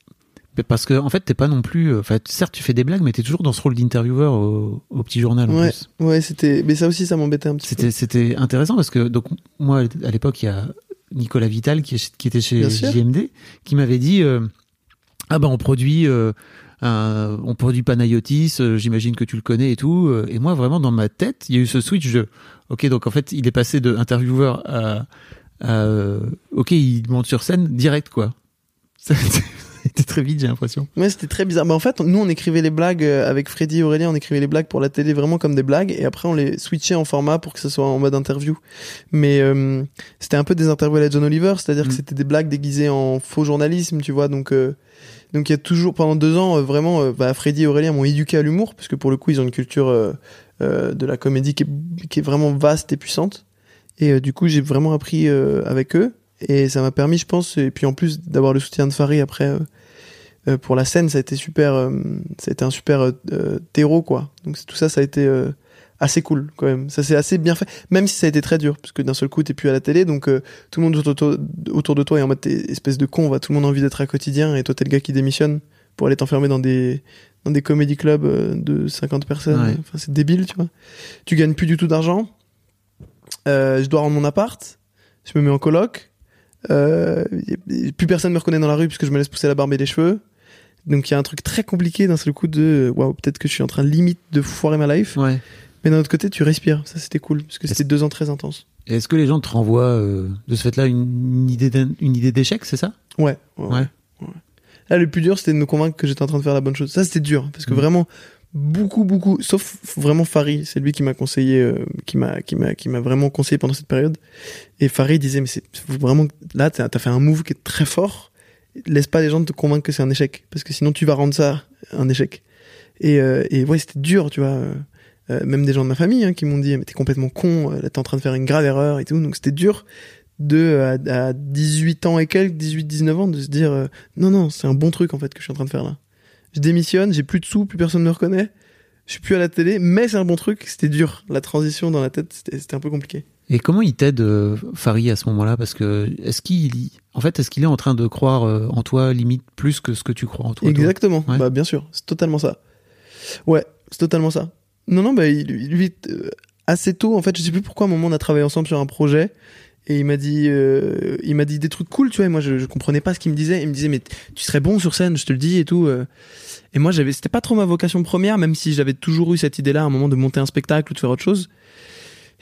parce que en fait, t'es pas non plus. Enfin, certes, tu fais des blagues, mais t'es toujours dans ce rôle d'intervieweur au, au petit journal. En Ouais, plus. ouais, c'était, mais ça aussi, ça m'embêtait un petit peu. C'était c'était intéressant parce que donc moi à l'époque il y a Nicolas Vital qui, qui était chez. JMD qui m'avait dit euh, ah ben on produit euh, un- on produit Panayotis euh, j'imagine que tu le connais et tout euh, et moi vraiment dans ma tête il y a eu ce switch de ok donc en fait il est passé de intervieweur à, à, euh, ok il monte sur scène direct quoi ça été très vite j'ai l'impression Ouais, c'était très bizarre. Mais en fait, nous, on écrivait les blagues euh, avec Freddy et Aurélien, on écrivait les blagues pour la télé vraiment comme des blagues, et après, on les switchait en format pour que ce soit en mode interview. Mais euh, c'était un peu des interviews à la John Oliver, c'est-à-dire Mm. que c'était des blagues déguisées en faux journalisme, tu vois. Donc, euh, donc il y a toujours pendant deux ans, euh, vraiment, euh, bah, Freddy et Aurélien m'ont éduqué à l'humour, parce que pour le coup, ils ont une culture euh, de la comédie qui est, qui est vraiment vaste et puissante. Et du coup, j'ai vraiment appris avec eux. Et ça m'a permis, je pense, et puis en plus d'avoir le soutien de Farid après euh, euh, pour la scène, ça a été super, euh, ça a été un super euh, euh, terreau quoi. Donc c'est- tout ça, ça a été euh, assez cool quand même. Ça s'est assez bien fait, même si ça a été très dur, parce que d'un seul coup t'es plus à la télé, donc euh, tout le monde autour, autour de toi est en mode t'es espèce de con, va tout le monde a envie d'être à quotidien, et toi t'es le gars qui démissionne pour aller t'enfermer dans des dans des comédie clubs de 50 personnes. Ouais. Enfin c'est débile, tu vois. Tu gagnes plus du tout d'argent. Euh, je dois rendre mon appart. Je me mets en coloc. Euh, plus personne me reconnaît dans la rue puisque je me laisse pousser la barbe et les cheveux. Donc il y a un truc très compliqué d'un seul coup de waouh peut-être que je suis en train limite de foirer ma life. ouais Mais d'un autre côté tu respires. Ça c'était cool parce que c'était deux ans très intenses. Et est-ce que les gens te renvoient euh, de ce fait là une idée d'un- une idée d'échec c'est ça? Ouais. ouais, ouais. Ouais. Là le plus dur c'était de me convaincre que j'étais en train de faire la bonne chose. Ça c'était dur parce que Mm. vraiment beaucoup beaucoup sauf vraiment Farid c'est lui qui m'a conseillé euh, qui m'a qui m'a qui m'a vraiment conseillé pendant cette période. Et Farid disait mais c'est vraiment là t'as as fait un move qui est très fort. Laisse pas les gens te convaincre que c'est un échec parce que sinon tu vas rendre ça un échec. Et euh, et ouais c'était dur tu vois. Euh, même des gens de ma famille hein, qui m'ont dit mais t'es complètement con euh, là t'es en train de faire une grave erreur et tout. Donc c'était dur de euh, à, à 18 ans et quelques 18 19 ans de se dire euh, non non c'est un bon truc en fait que je suis en train de faire là je démissionne, j'ai plus de sous, plus personne me reconnaît. Je suis plus à la télé, mais c'est un bon truc. C'était dur. La transition dans la tête, c'était un peu compliqué. Et comment il t'aide, euh, Farid, à ce moment-là? Parce que est-ce qu'il, en fait, est-ce qu'il est en train de croire euh, en toi limite plus que ce que tu crois en toi toi? Exactement. Ouais. Bah bien sûr, c'est totalement ça. Ouais, c'est totalement ça. Non non, bah il- lui euh, assez tôt en fait, je sais plus pourquoi à un moment on a travaillé ensemble sur un projet et il m'a dit euh, il m'a dit des trucs cool, tu vois, et moi je, je comprenais pas ce qu'il me disait, il me disait mais tu serais bon sur scène, je te le dis et tout euh. Et moi j'avais c'était pas trop ma vocation première même si j'avais toujours eu cette idée-là à un moment de monter un spectacle ou de faire autre chose.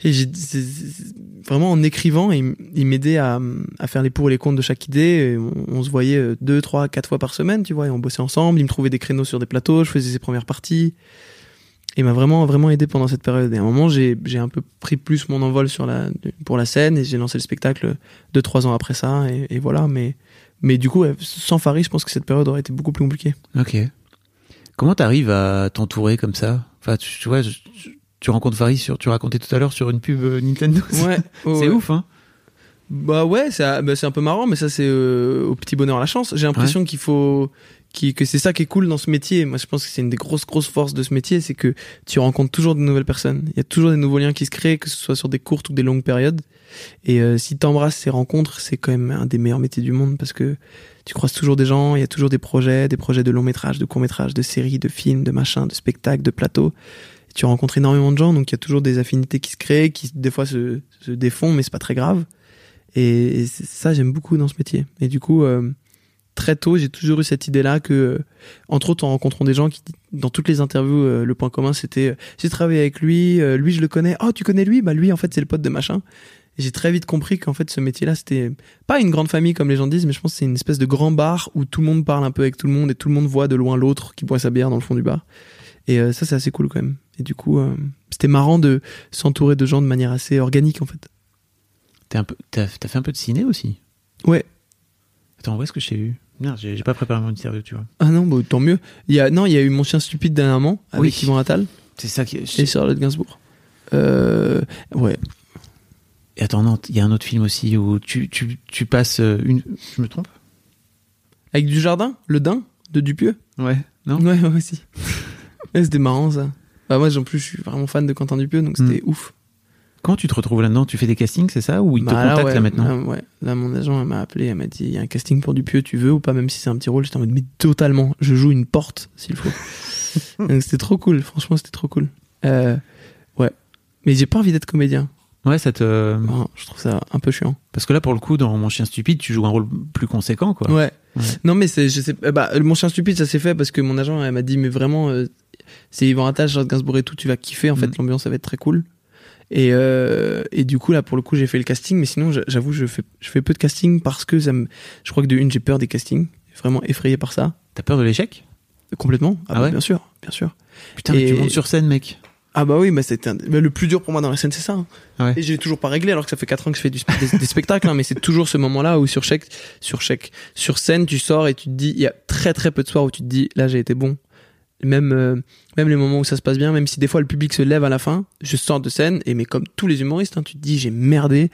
Et j'ai vraiment en écrivant, il, il m'aidait à, à faire les pour et les contre de chaque idée. On, on se voyait euh, deux, trois, quatre fois par semaine, tu vois, et on bossait ensemble. Il me trouvait des créneaux sur des plateaux, je faisais ses premières parties. Et il m'a vraiment, vraiment aidé pendant cette période. Et à un moment, j'ai, j'ai un peu pris plus mon envol sur la, pour la scène et j'ai lancé le spectacle deux, trois ans après ça. Et, et voilà. Mais, mais du coup, sans Farid, je pense que cette période aurait été beaucoup plus compliquée. Ok. Comment t'arrives à t'entourer comme ça? Enfin, tu, tu vois, je- tu, rencontres Farid sur, tu racontais tout à l'heure sur une pub euh, Nintendo. Ouais. c'est ouf, hein Bah ouais, c'est bah c'est un peu marrant, mais ça c'est euh, au petit bonheur la chance. J'ai l'impression qu'il faut qui que c'est ça qui est cool dans ce métier. Moi, je pense que c'est une des grosses grosses forces de ce métier, c'est que tu rencontres toujours de nouvelles personnes. Il y a toujours des nouveaux liens qui se créent, que ce soit sur des courtes ou des longues périodes. Et euh, si t'embrasses ces rencontres, c'est quand même un des meilleurs métiers du monde parce que tu croises toujours des gens, il y a toujours des projets, des projets de long métrage, de court métrage, de séries, de films, de machins, de spectacles, de plateaux. Tu rencontres énormément de gens, donc il y a toujours des affinités qui se créent, qui des fois se, se défont, mais c'est pas très grave. Et, et ça, j'aime beaucoup dans ce métier. Et du coup, euh, très tôt, j'ai toujours eu cette idée-là que, euh, entre autres, en rencontrant des gens qui, dans toutes les interviews, euh, le point commun, c'était euh, j'ai travaillé avec lui, euh, lui je le connais. Oh, tu connais lui? Bah lui, en fait, c'est le pote de machin. Et j'ai très vite compris qu'en fait, ce métier-là, c'était pas une grande famille comme les gens disent, mais je pense que c'est une espèce de grand bar où tout le monde parle un peu avec tout le monde et tout le monde voit de loin l'autre qui boit sa bière dans le fond du bar. Et ça, c'est assez cool quand même. Et du coup, c'était marrant de s'entourer de gens de manière assez organique en fait. Un peu, t'as, t'as fait un peu de ciné aussi? Ouais. Attends, où est-ce que j'ai eu Merde, j'ai, pas préparé mon interview, tu vois. Ah non, bah, tant mieux. Il y a, non, il y a eu Mon chien stupide dernièrement avec Oui. Yvon Attal C'est ça qui. et Charlotte Gainsbourg. Euh, ouais. Et attends, non, il y a un autre film aussi où tu, tu, tu passes euh, une. Je me trompe? Avec du jardin, le daim de Dupieux? Ouais. Non? Ouais, ouais, aussi. ouais, c'était marrant ça. Bah, moi, en plus, je suis vraiment fan de Quentin Dupieux, donc c'était ouf. Quand tu te retrouves là-dedans, tu fais des castings, c'est ça Ou ils te Bah, contactent ouais, là maintenant Là, ouais. Là, mon agent m'a appelé, elle m'a dit il y a un casting pour Dupieux, tu veux ou pas, même si c'est un petit rôle. J'étais en mode mais totalement, je joue une porte s'il faut. Donc c'était trop cool, franchement, c'était trop cool. Euh, ouais. Mais j'ai pas envie d'être comédien. Ouais, ça te. Vraiment, je trouve ça un peu chiant. Parce que là, pour le coup, dans Mon chien stupide, tu joues un rôle plus conséquent, quoi. Ouais. Ouais. Non, mais c'est, je sais, euh, bah, mon chien stupide, ça s'est fait parce que mon agent, elle m'a dit, mais vraiment, euh, c'est Yvan Attal, Charles Gainsbourg et tout, tu vas kiffer. En fait, Mm. l'ambiance, ça va être très cool. Et, euh, et du coup, là, pour le coup, j'ai fait le casting, mais sinon, j'a- j'avoue, je fais, je fais peu de casting parce que ça me, je crois que de une, j'ai peur des castings. Vraiment effrayé par ça. T'as peur de l'échec? Complètement. Ah, Ah bah, ouais? bien sûr, bien sûr. Putain, mais tu montes sur scène, mec. Ah bah oui, bah c'était un- le plus dur pour moi dans la scène, c'est ça. hein. Ouais. Et j'ai toujours pas réglé alors que ça fait 4 ans que je fais du, spe- des, des spectacles, hein, mais c'est toujours ce moment-là où sur chaque, sur chaque, sur scène, tu sors et tu te dis, il y a très très peu de soirs où tu te dis, là j'ai été bon. Même, euh, même les moments où ça se passe bien, même si des fois le public se lève à la fin, je sors de scène et mais comme tous les humoristes, hein, tu te dis, j'ai merdé,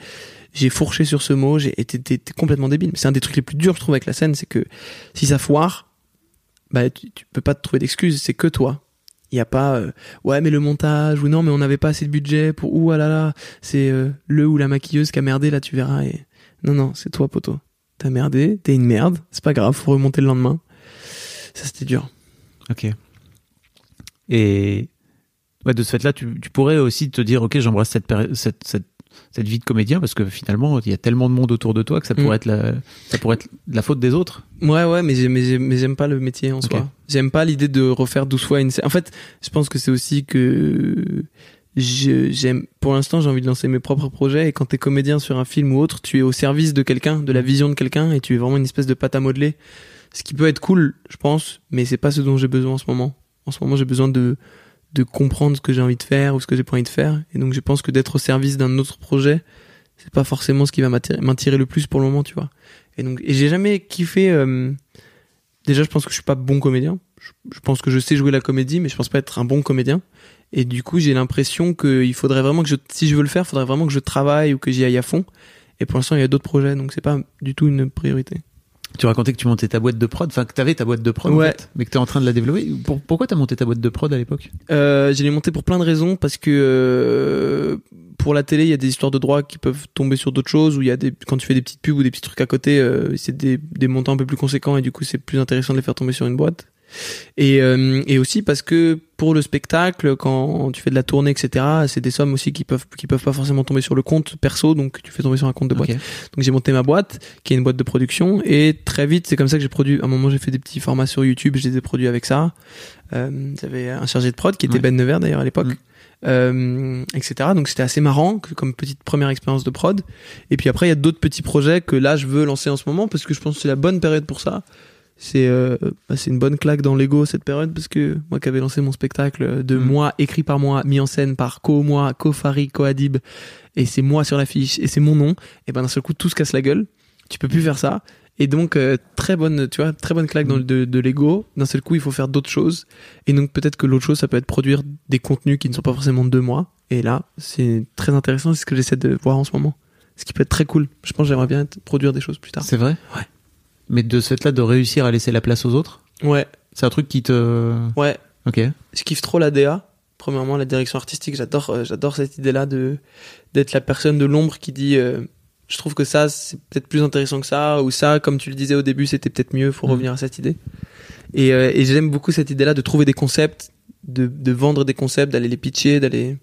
j'ai fourché sur ce mot, j'ai été complètement débile. C'est un des trucs les plus durs, je trouve, avec la scène, c'est que si ça foire, bah tu, tu peux pas te trouver d'excuses, c'est que toi. Il y a pas euh, ouais mais le montage ou non mais on n'avait pas assez de budget pour ou ah là là c'est euh, le ou la maquilleuse qui a merdé là tu verras et non non c'est toi poto t'as merdé t'es une merde c'est pas grave faut remonter le lendemain ça c'était dur Ok. Et ouais, de ce fait-là, tu, tu pourrais aussi te dire, ok, j'embrasse cette, cette, cette, cette vie de comédien parce que finalement, il y a tellement de monde autour de toi que ça pourrait, Mm. être, la, ça pourrait être la faute des autres. ouais ouais mais j'aime mais j'aime- mais j'aime pas le métier en Ok. soi j'aime pas l'idée de refaire 12 fois une en fait je pense que c'est aussi que je- j'aime pour l'instant j'ai envie de lancer mes propres projets et quand t'es comédien sur un film ou autre tu es au service de quelqu'un de la vision de quelqu'un et tu es vraiment une espèce de pâte à modeler ce qui peut être cool je pense mais c'est pas ce dont j'ai besoin en ce moment en ce moment j'ai besoin de de comprendre ce que j'ai envie de faire ou ce que j'ai pas envie de faire et donc je pense que d'être au service d'un autre projet c'est pas forcément ce qui va m'attirer le plus pour le moment tu vois et donc et j'ai jamais kiffé euh, déjà je pense que je suis pas bon comédien je, pense que je sais jouer la comédie mais je pense pas être un bon comédien et du coup, j'ai l'impression qu'il faudrait vraiment que je, si je veux le faire, faudrait vraiment que je travaille ou que j'y aille à fond. Et pour l'instant, il y a d'autres projets, donc c'est pas du tout une priorité. Tu racontais que tu montais ta boîte de prod, enfin que t'avais ta boîte de prod, en Ouais. fait, mais que t'es en train de la développer. Pour- pourquoi t'as monté ta boîte de prod à l'époque? Euh, je l'ai monté pour plein de raisons parce que euh, pour la télé, il y a des histoires de droits qui peuvent tomber sur d'autres choses où il y a des quand tu fais des petites pubs ou des petits trucs à côté, euh, c'est des, des montants un peu plus conséquents et du coup c'est plus intéressant de les faire tomber sur une boîte. Et, euh, et aussi parce que pour le spectacle, quand tu fais de la tournée, etc., c'est des sommes aussi qui peuvent qui peuvent pas forcément tomber sur le compte perso, donc tu fais tomber sur un compte de boîte. Donc j'ai monté ma boîte, qui est une boîte de production, et très vite, c'est comme ça que j'ai produit. À un moment, j'ai fait des petits formats sur YouTube, je les ai produits avec ça. Euh, J'avais un chargé de prod qui était Ouais. Ben Nevers d'ailleurs à l'époque, Mm. euh, etc. Donc c'était assez marrant comme petite première expérience de prod. Et puis après, il y a d'autres petits projets que là, je veux lancer en ce moment parce que je pense que c'est la bonne période pour ça. C'est euh, bah, c'est une bonne claque dans l'ego cette période parce que moi qui avais lancé mon spectacle de Mm. moi écrit par moi mis en scène par co moi co Farid co Adib et c'est moi sur l'affiche et c'est mon nom et ben d'un seul coup tout se casse la gueule. Tu peux plus faire ça. Et donc euh, très bonne tu vois très bonne claque dans le de, de l'ego. D'un seul coup il faut faire d'autres choses. Et donc peut-être que l'autre chose ça peut être produire des contenus qui ne sont pas forcément de moi. Et là c'est très intéressant. C'est ce que j'essaie de voir en ce moment. Ce qui peut être très cool. Je pense j'aimerais bien être- produire des choses plus tard. C'est vrai? Ouais. Mais de ce fait-là, de réussir à laisser la place aux autres, ouais c'est un truc qui te. ouais Ok. je kiffe trop la DA. Premièrement, la direction artistique, j'adore, euh, j'adore cette idée-là de d'être la personne de l'ombre qui dit, euh, je trouve que ça c'est peut-être plus intéressant que ça, ou ça, comme tu le disais au début, c'était peut-être mieux. Faut Mhm. revenir à cette idée. Et, euh, et j'aime beaucoup cette idée-là de trouver des concepts, de, de vendre des concepts, d'aller les pitcher, d'aller.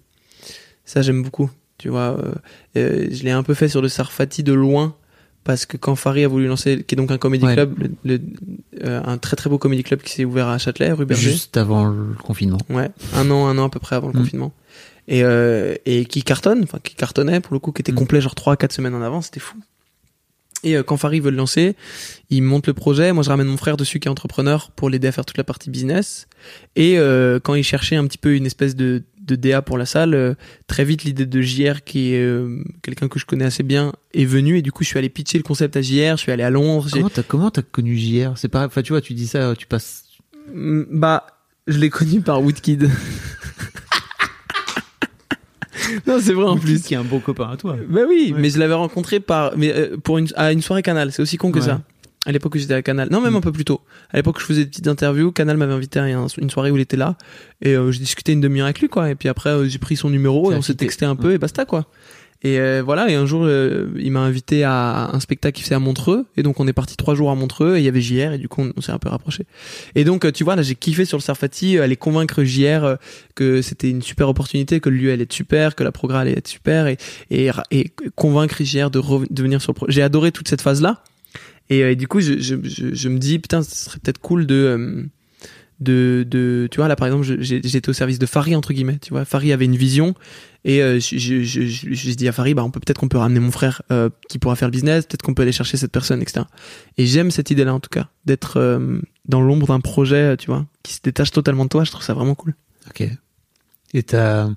Ça j'aime beaucoup. Tu vois, je l'ai un peu fait sur le Sarfati de loin. Parce que quand Farid a voulu lancer, qui est donc un comédie Ouais. club, le- le- euh, un très très beau comédie club qui s'est ouvert à Châtelet, rue Berger. Juste avant le confinement. Ouais, un an, un an à peu près avant le Mm. confinement. et euh, et qui cartonne, enfin qui cartonnait pour le coup, qui était Mm. complet genre 3 4 semaines en avance, c'était fou. Et euh, quand Farid veut le lancer, il monte le projet. Moi, je ramène mon frère dessus qui est entrepreneur pour l'aider à faire toute la partie business. Et euh, quand il cherchait un petit peu une espèce de, de DA pour la salle, euh, très vite l'idée de JR, qui est euh, quelqu'un que je connais assez bien, est venue. Et du coup, je suis allé pitcher le concept à JR. Je suis allé à Londres. Comment t'as comment t'as connu JR C'est pas, enfin tu vois, tu dis ça, tu passes. Mm, Bah, je l'ai connu par Woodkid. non, c'est vrai en plus. qui est un bon copain à toi. Bah oui, Ouais. mais je l'avais rencontré par, mais euh, pour une, à une soirée Canal. C'est aussi con que Ouais. ça. À l'époque où j'étais à Canal. Non, même Mm. un peu plus tôt. À l'époque, je faisais des petites interviews. Canal m'avait invité à un- une soirée où il était là. Et euh, j'ai discuté une demi-heure avec lui, quoi. Et puis après, euh, j'ai pris son numéro et a on s'est texté un peu et basta, quoi. Et euh, voilà, et un jour, euh, il m'a invité à un spectacle qui faisait à Montreux. Et donc, on est parti trois jours à Montreux et il y avait JR et du coup, on, on s'est un peu rapproché. Et donc, euh, tu vois, là, j'ai kiffé sur le Sarfati, euh, aller convaincre JR que c'était une super opportunité, que le lieu allait être super, que la programme allait être super et, et, et convaincre JR de, de venir sur le projet. J'ai adoré toute cette phase-là. Et, euh, du coup, je, je, je, me dis, putain, ce serait peut-être cool de, euh, de, de, tu vois, là, par exemple, j'étais au service de Farid, entre guillemets, tu vois. Farid avait une vision et euh, je, je, je, je, dis à Farid, bah, on peut peut-être qu'on peut ramener mon frère euh, qui pourra faire le business, peut-être qu'on peut aller chercher cette personne, etc. Et j'aime cette idée-là, en tout cas, d'être dans l'ombre d'un projet, tu vois, qui se détache totalement de toi. Je trouve ça vraiment cool. Ok. Et t'as.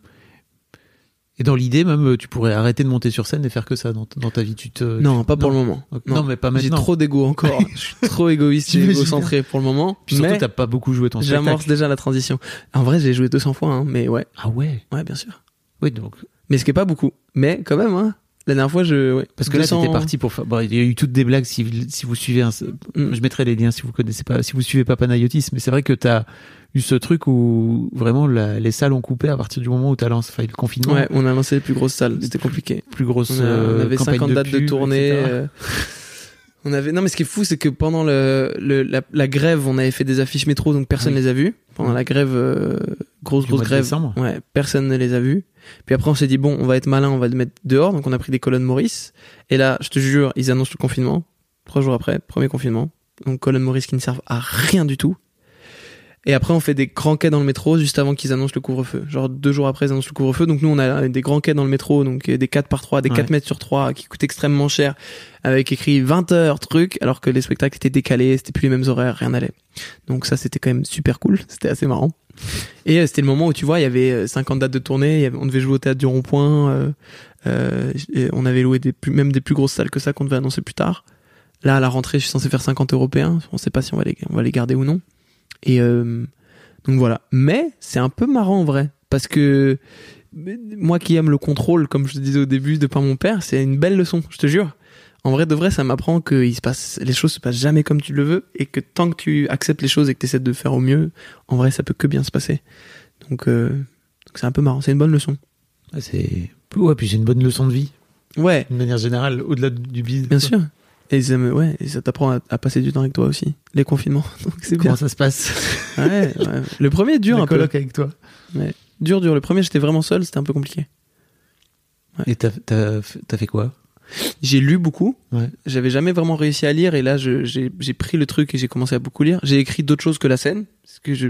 Et dans l'idée même, tu pourrais arrêter de monter sur scène et faire que ça dans, dans ta vie. Tu te. Non, pas pour le moment. Non, mais pas J'ai maintenant. trop d'ego encore. je suis trop égoïste et égocentré pour le moment. Puis surtout, t'as pas beaucoup joué ton j'amorce spectacle. déjà la transition. En vrai, j'ai joué 200 fois, hein, mais ouais, Ah ouais. ouais, bien sûr. Oui, donc. Mais ce qui est pas beaucoup. Mais quand même, hein. La dernière fois, je. Ouais, Parce que là, 200 t'étais parti pour. Bon, il y a eu toutes des blagues si, si vous suivez un. Mm. Je mettrai les liens si vous connaissez pas, si vous suivez pas Panayotis. Mais c'est vrai que t'as eu ce truc où vraiment la- les salles ont coupé à partir du moment où t'as lancé enfin, le confinement. Ouais, on a lancé les plus grosses salles. C'était compliqué. Plus grosse. On, a- on euh, avait campagne 50 dates de tournée. euh, on avait. Non, mais ce qui est fou, c'est que pendant le, le- la, la grève, on avait fait des affiches métro, donc personne Oui. les a vues. Pendant la grève, euh, grosse Du grosse grève. décembre. Ouais, personne ne les a vues. Puis après, on s'est dit bon, on va être malin, on va le mettre dehors. Donc on a pris des colonnes Maurice. Et là, je te jure, ils annoncent le confinement. Trois jours après, premier confinement. Donc colonnes Maurice qui ne servent à rien du tout. Et après, on fait des grands quais dans le métro juste avant qu'ils annoncent le couvre-feu. Genre deux jours après, ils annoncent le couvre-feu. Donc nous, on a des grands quais dans le métro, donc euh, des 4 par 3, des Ouais. 4 mètres sur 3, qui coûtent extrêmement cher, avec écrit 20 heures, truc, alors que les spectacles étaient décalés, c'était plus les mêmes horaires, rien n'allait. Donc ça, c'était quand même super cool, c'était assez marrant. Et euh, c'était le moment où, tu vois, il y avait euh, 50 dates de tournée, il y avait- on devait jouer au théâtre du Rond-Point, euh, euh, on avait loué des plus, même des plus grosses salles que ça qu'on devait annoncer plus tard. Là, à la rentrée, je suis censé faire 50 européens. On sait pas si on va les, on va les garder ou non. Et euh, donc voilà. Mais c'est un peu marrant en vrai. Parce que moi qui aime le contrôle, comme je te disais au début, de par mon père, c'est une belle leçon, je te jure. En vrai, de vrai, ça m'apprend que il se passe, les choses se passent jamais comme tu le veux et que tant que tu acceptes les choses et que tu essaies de faire au mieux, en vrai, ça peut que bien se passer. Donc, euh, c'est un peu marrant. C'est une bonne leçon. Ah, c'est. Ouais, puis c'est une bonne leçon de vie, Ouais, d'une manière générale, au-delà du business. bien sûr. Et ça, me- ouais, et ça t'apprend à, à passer du temps avec toi aussi. Les confinements. Donc c'est bien. Comment ça se passe Ouais, ouais. Le premier est dur La un peu. avec toi. Dur, dur. Le premier, j'étais vraiment seul, c'était un peu compliqué. Et t'as, t'as, t'as fait quoi? J'ai lu beaucoup. Ouais. J'avais jamais vraiment réussi à lire et là, je- j'ai j'ai pris le truc et j'ai commencé à beaucoup lire. J'ai écrit d'autres choses que la scène parce que je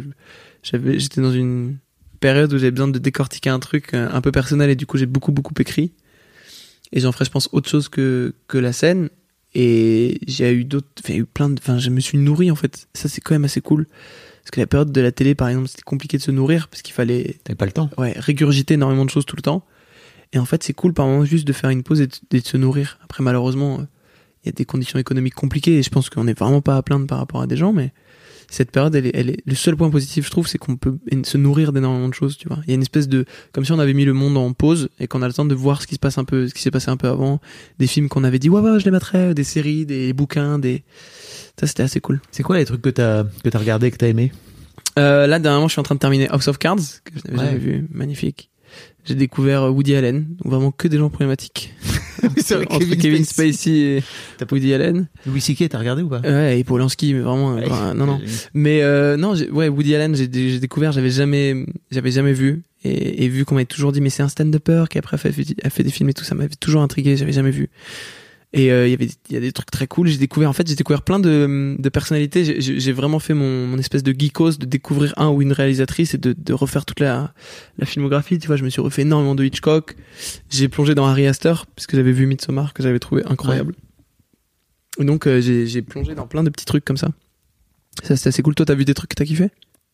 j'avais j'étais dans une période où j'avais besoin de décortiquer un truc euh, un peu personnel et du coup j'ai beaucoup beaucoup écrit. Et j'en ferai, je pense, autre chose que que la scène. Et j'ai eu d'autres, enfin, eu plein de, enfin, je me suis nourri en fait. Ça, c'est quand même assez cool. Parce que la période de la télé, par exemple, c'était compliqué de se nourrir parce qu'il fallait T'avais pas le temps. ouais, régurgiter énormément de choses tout le temps. Et en fait, c'est cool par moment juste de faire une pause et de, et de se nourrir. Après, malheureusement, euh, il y a des conditions économiques compliquées et je pense qu'on n'est vraiment pas à plaindre par rapport à des gens, mais cette période, elle est, elle est, le seul point positif, je trouve, c'est qu'on peut se nourrir d'énormément de choses, tu vois. Il y a une espèce de, comme si on avait mis le monde en pause et qu'on a le temps de voir ce qui se passe un peu, ce qui s'est passé un peu avant, des films qu'on avait dit, ouais, ouais, je les mettrais, des séries, des bouquins, des, ça, c'était assez cool. C'est quoi les trucs que t'as, que t'as regardé, que t'as aimé? Euh, là, dernièrement, je suis en train de terminer House of Cards, que je n'avais Ouais. jamais vu. Magnifique. J'ai découvert euh, Woody Allen, donc vraiment que des gens problématiques. Vrai, Entre Kevin, Spacey et Woody Allen. Louis C.K., t'as regardé ou pas? Ouais, et Polanski, mais vraiment, Ouais. non, non. Mais euh, non, ouais, Woody Allen, j'ai j'ai découvert, j'avais jamais, j'avais jamais vu. Et, et vu qu'on m'avait toujours dit, mais c'est un stand-upper qui après a fait, a fait des films et tout, ça m'avait toujours intrigué, j'avais jamais vu. Et euh, il y avait il y a des trucs très cool. J'ai découvert en fait j'ai découvert plein de, de personnalités. J'ai- vraiment fait mon, mon espèce de geekos de découvrir un ou une réalisatrice et de, de refaire toute la, la filmographie. Tu vois, je me suis refait énormément de Hitchcock. J'ai plongé dans Harry Astor puisque j'avais vu Midsommar que j'avais trouvé incroyable. Et donc euh, j'ai plongé dans plein de petits trucs comme ça. Ça c'est assez cool. Toi t'as vu des trucs que t'as kiffé?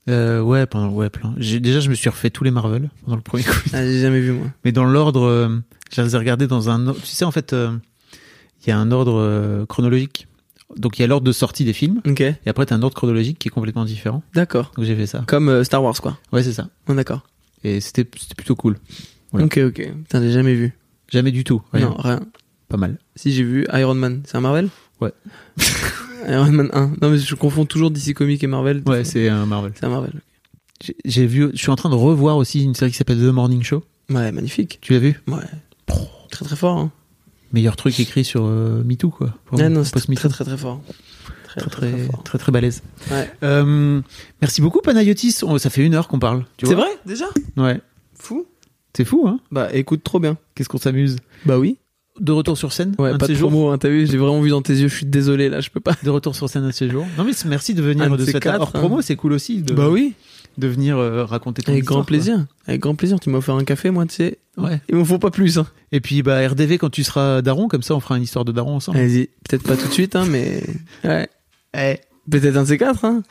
Euh, ouais, pendant, ouais, plein. Déjà, je me suis refait tous les Marvel pendant le premier coup. ah, J'ai jamais vu moi. Mais dans l'ordre, euh, je les ai regardés dans un. Tu sais, en fait, euh, il y a un ordre euh, chronologique. Donc, il y a l'ordre de sortie des films. Et après, t'as un ordre chronologique qui est complètement différent. d'accord. Donc, j'ai fait ça. Comme euh, Star Wars quoi. Ouais, c'est ça. Oh, d'accord. Et c'était, plutôt cool. Voilà. Ok ok. Putain j'ai jamais vu. Jamais du tout. Rien. Non rien. Pas mal. Si j'ai vu Iron Man, c'est un Marvel? Ouais. Iron Man 1. Non mais je confonds toujours DC Comics et Marvel. Ouais, c'est un Marvel. c'est un Marvel. J'ai vu, je suis en train de revoir aussi une série qui s'appelle The Morning Show. Ouais, magnifique. Tu l'as vu? Ouais. Très très fort. Hein. Meilleur truc écrit sur euh, MeToo, quoi. Ouais, non, c'est très très très fort. Très très, très, très, très balèze. Ouais. Euh, merci beaucoup, Panayotis. On- ça fait une heure qu'on parle. C'est vrai déjà? Ouais. Fou. C'est fou, hein Bah écoute trop bien. Qu'est-ce qu'on s'amuse? Bah oui. De retour sur scène Ouais, un pas de promo, hein, t'as vu, j'ai vraiment vu dans tes yeux, je suis désolé là, je peux pas. De retour sur scène un de ces jours. Non mais merci de venir Un de cette quatre, hors hein. promo, c'est cool aussi de, Bah oui. De venir euh, raconter ton Avec histoire, grand plaisir. Avec grand plaisir, tu m'as offert un café moi, tu sais. Ouais. Il m'en faut pas plus hein. Et puis bah RDV quand tu seras daron comme ça on fera une histoire de daron ensemble. Vas-y, peut-être pas tout de suite hein, mais ouais. Eh. Peut-être un de ces quatre hein.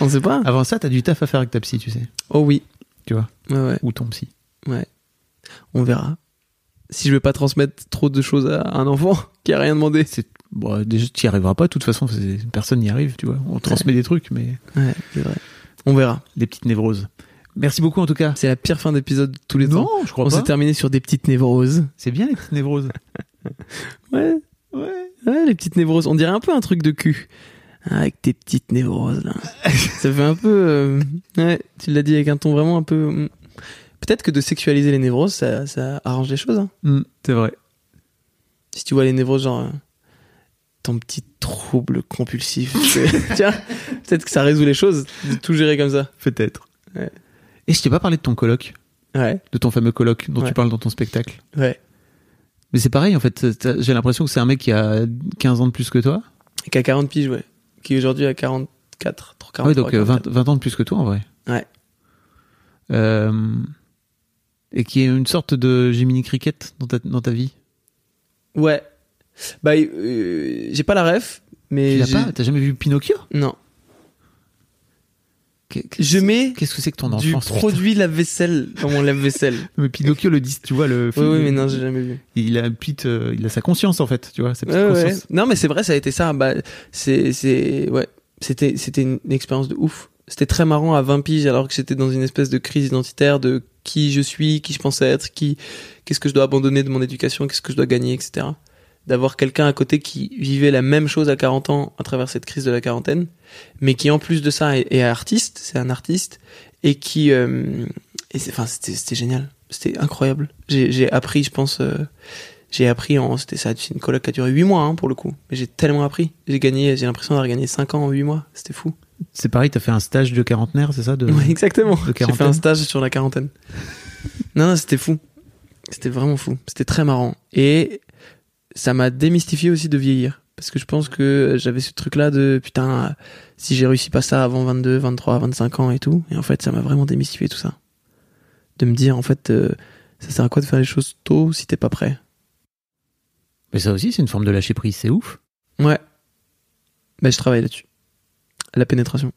On sait pas. Avant ça, t'as du taf à faire avec ta psy, tu sais. Oh oui. Tu vois. Ouais ouais. Ou ton psy. Ouais. On verra. Si je vais pas transmettre trop de choses à un enfant qui a rien demandé. C'est bon, déjà tu y arriveras pas de toute façon, personne n'y arrive, tu vois. On transmet des trucs mais Ouais, c'est vrai. On verra. des petites névroses. Merci beaucoup en tout cas. C'est la pire fin d'épisode de tous les Non, temps. je crois On s'est pas. terminé sur des petites névroses. C'est bien les petites névroses. Ouais, ouais. ouais, les petites névroses. On dirait un peu un truc de cul. Avec tes petites névroses, là. Ça fait un peu... euh, Ouais, tu l'as dit avec un ton vraiment un peu... hmm. Peut-être que de sexualiser les névroses, ça, ça arrange les choses. Hein. Hmm, c'est vrai. Si tu vois les névroses, genre... euh, ton petit trouble compulsif. Tiens, peut-être que ça résout les choses, de tout gérer comme ça. Peut-être. Ouais. Et je t'ai pas parlé de ton colloque, Ouais, de ton fameux colloque dont Ouais. tu parles dans ton spectacle. ouais. Mais c'est pareil en fait, j'ai l'impression que c'est un mec qui a 15 ans de plus que toi. Et qui a 40 piges, ouais. Qui aujourd'hui a 44, 43, Ah oui, donc euh, 20, 44. 20 ans de plus que toi en vrai. Ouais. Euh, et qui est une sorte de Jiminy Cricket dans ta, dans ta vie. Ouais. Bah, euh, j'ai pas la ref, mais Tu l'as j'ai- pas? T'as jamais vu Pinocchio? Non. Qu'est- qu'est-ce- Je mets Qu'est-ce que c'est que ton du enfance putain produit lave-vaisselle dans mon lave-vaisselle. Mais Pinocchio le dit, tu vois le oui, film. oui, mais non, j'ai jamais vu. Il a une petite, euh, il a sa conscience en fait, tu vois, sa petite Ouais, ouais. conscience. Non, mais c'est vrai, ça a été ça. Bah, c'est, c'est, ouais. C'était, c'était une, une expérience de ouf. C'était très marrant à 20 piges alors que j'étais dans une espèce de crise identitaire de qui je suis, qui je pensais être, qui, qu'est-ce que je dois abandonner de mon éducation, qu'est-ce que je dois gagner, etc. D'avoir quelqu'un à côté qui vivait la même chose à 40 ans à travers cette crise de la quarantaine, mais qui en plus de ça est, est artiste, c'est un artiste, et qui, euh, et c'est, enfin, c'était, c'était génial. C'était incroyable. J'ai, j'ai appris, je pense, euh, j'ai appris en, c'était ça, c'est une coloc qui a duré 8 mois, hein, pour le coup. Mais j'ai tellement appris. J'ai gagné, j'ai l'impression d'avoir gagné 5 ans en 8 mois. C'était fou. C'est pareil, t'as fait un stage de quarantenaire, c'est ça de... Ouais, exactement. J'ai fait un stage sur la quarantaine. non, non, c'était fou. C'était vraiment fou. C'était très marrant. Et ça m'a démystifié aussi de vieillir. Parce que je pense que j'avais ce truc-là de putain, si j'ai réussi pas ça avant 22, 23, 25 ans et tout. Et en fait, ça m'a vraiment démystifié tout ça. De me dire, en fait, euh, ça sert à quoi de faire les choses tôt si t'es pas prêt? Mais ça aussi, c'est une forme de lâcher prise, c'est ouf. Ouais. Bah, je travaille là-dessus. La pénétration.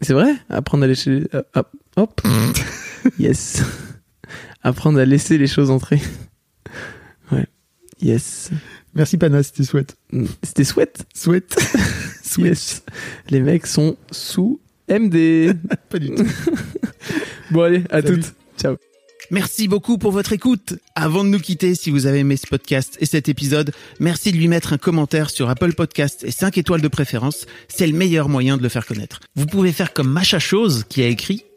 C'est vrai? Apprendre à laisser... euh, hop. hop. yes. Apprendre à laisser les choses entrer. Yes. Merci Pana, c'était souhaite. C'était souhaite. Souhaite. Yes. Les mecs sont sous MD. Pas du tout. bon, allez, à Salut. toutes. Ciao. Merci beaucoup pour votre écoute. Avant de nous quitter, si vous avez aimé ce podcast et cet épisode, merci de lui mettre un commentaire sur Apple Podcast et 5 étoiles de préférence. C'est le meilleur moyen de le faire connaître. Vous pouvez faire comme Macha Chose qui a écrit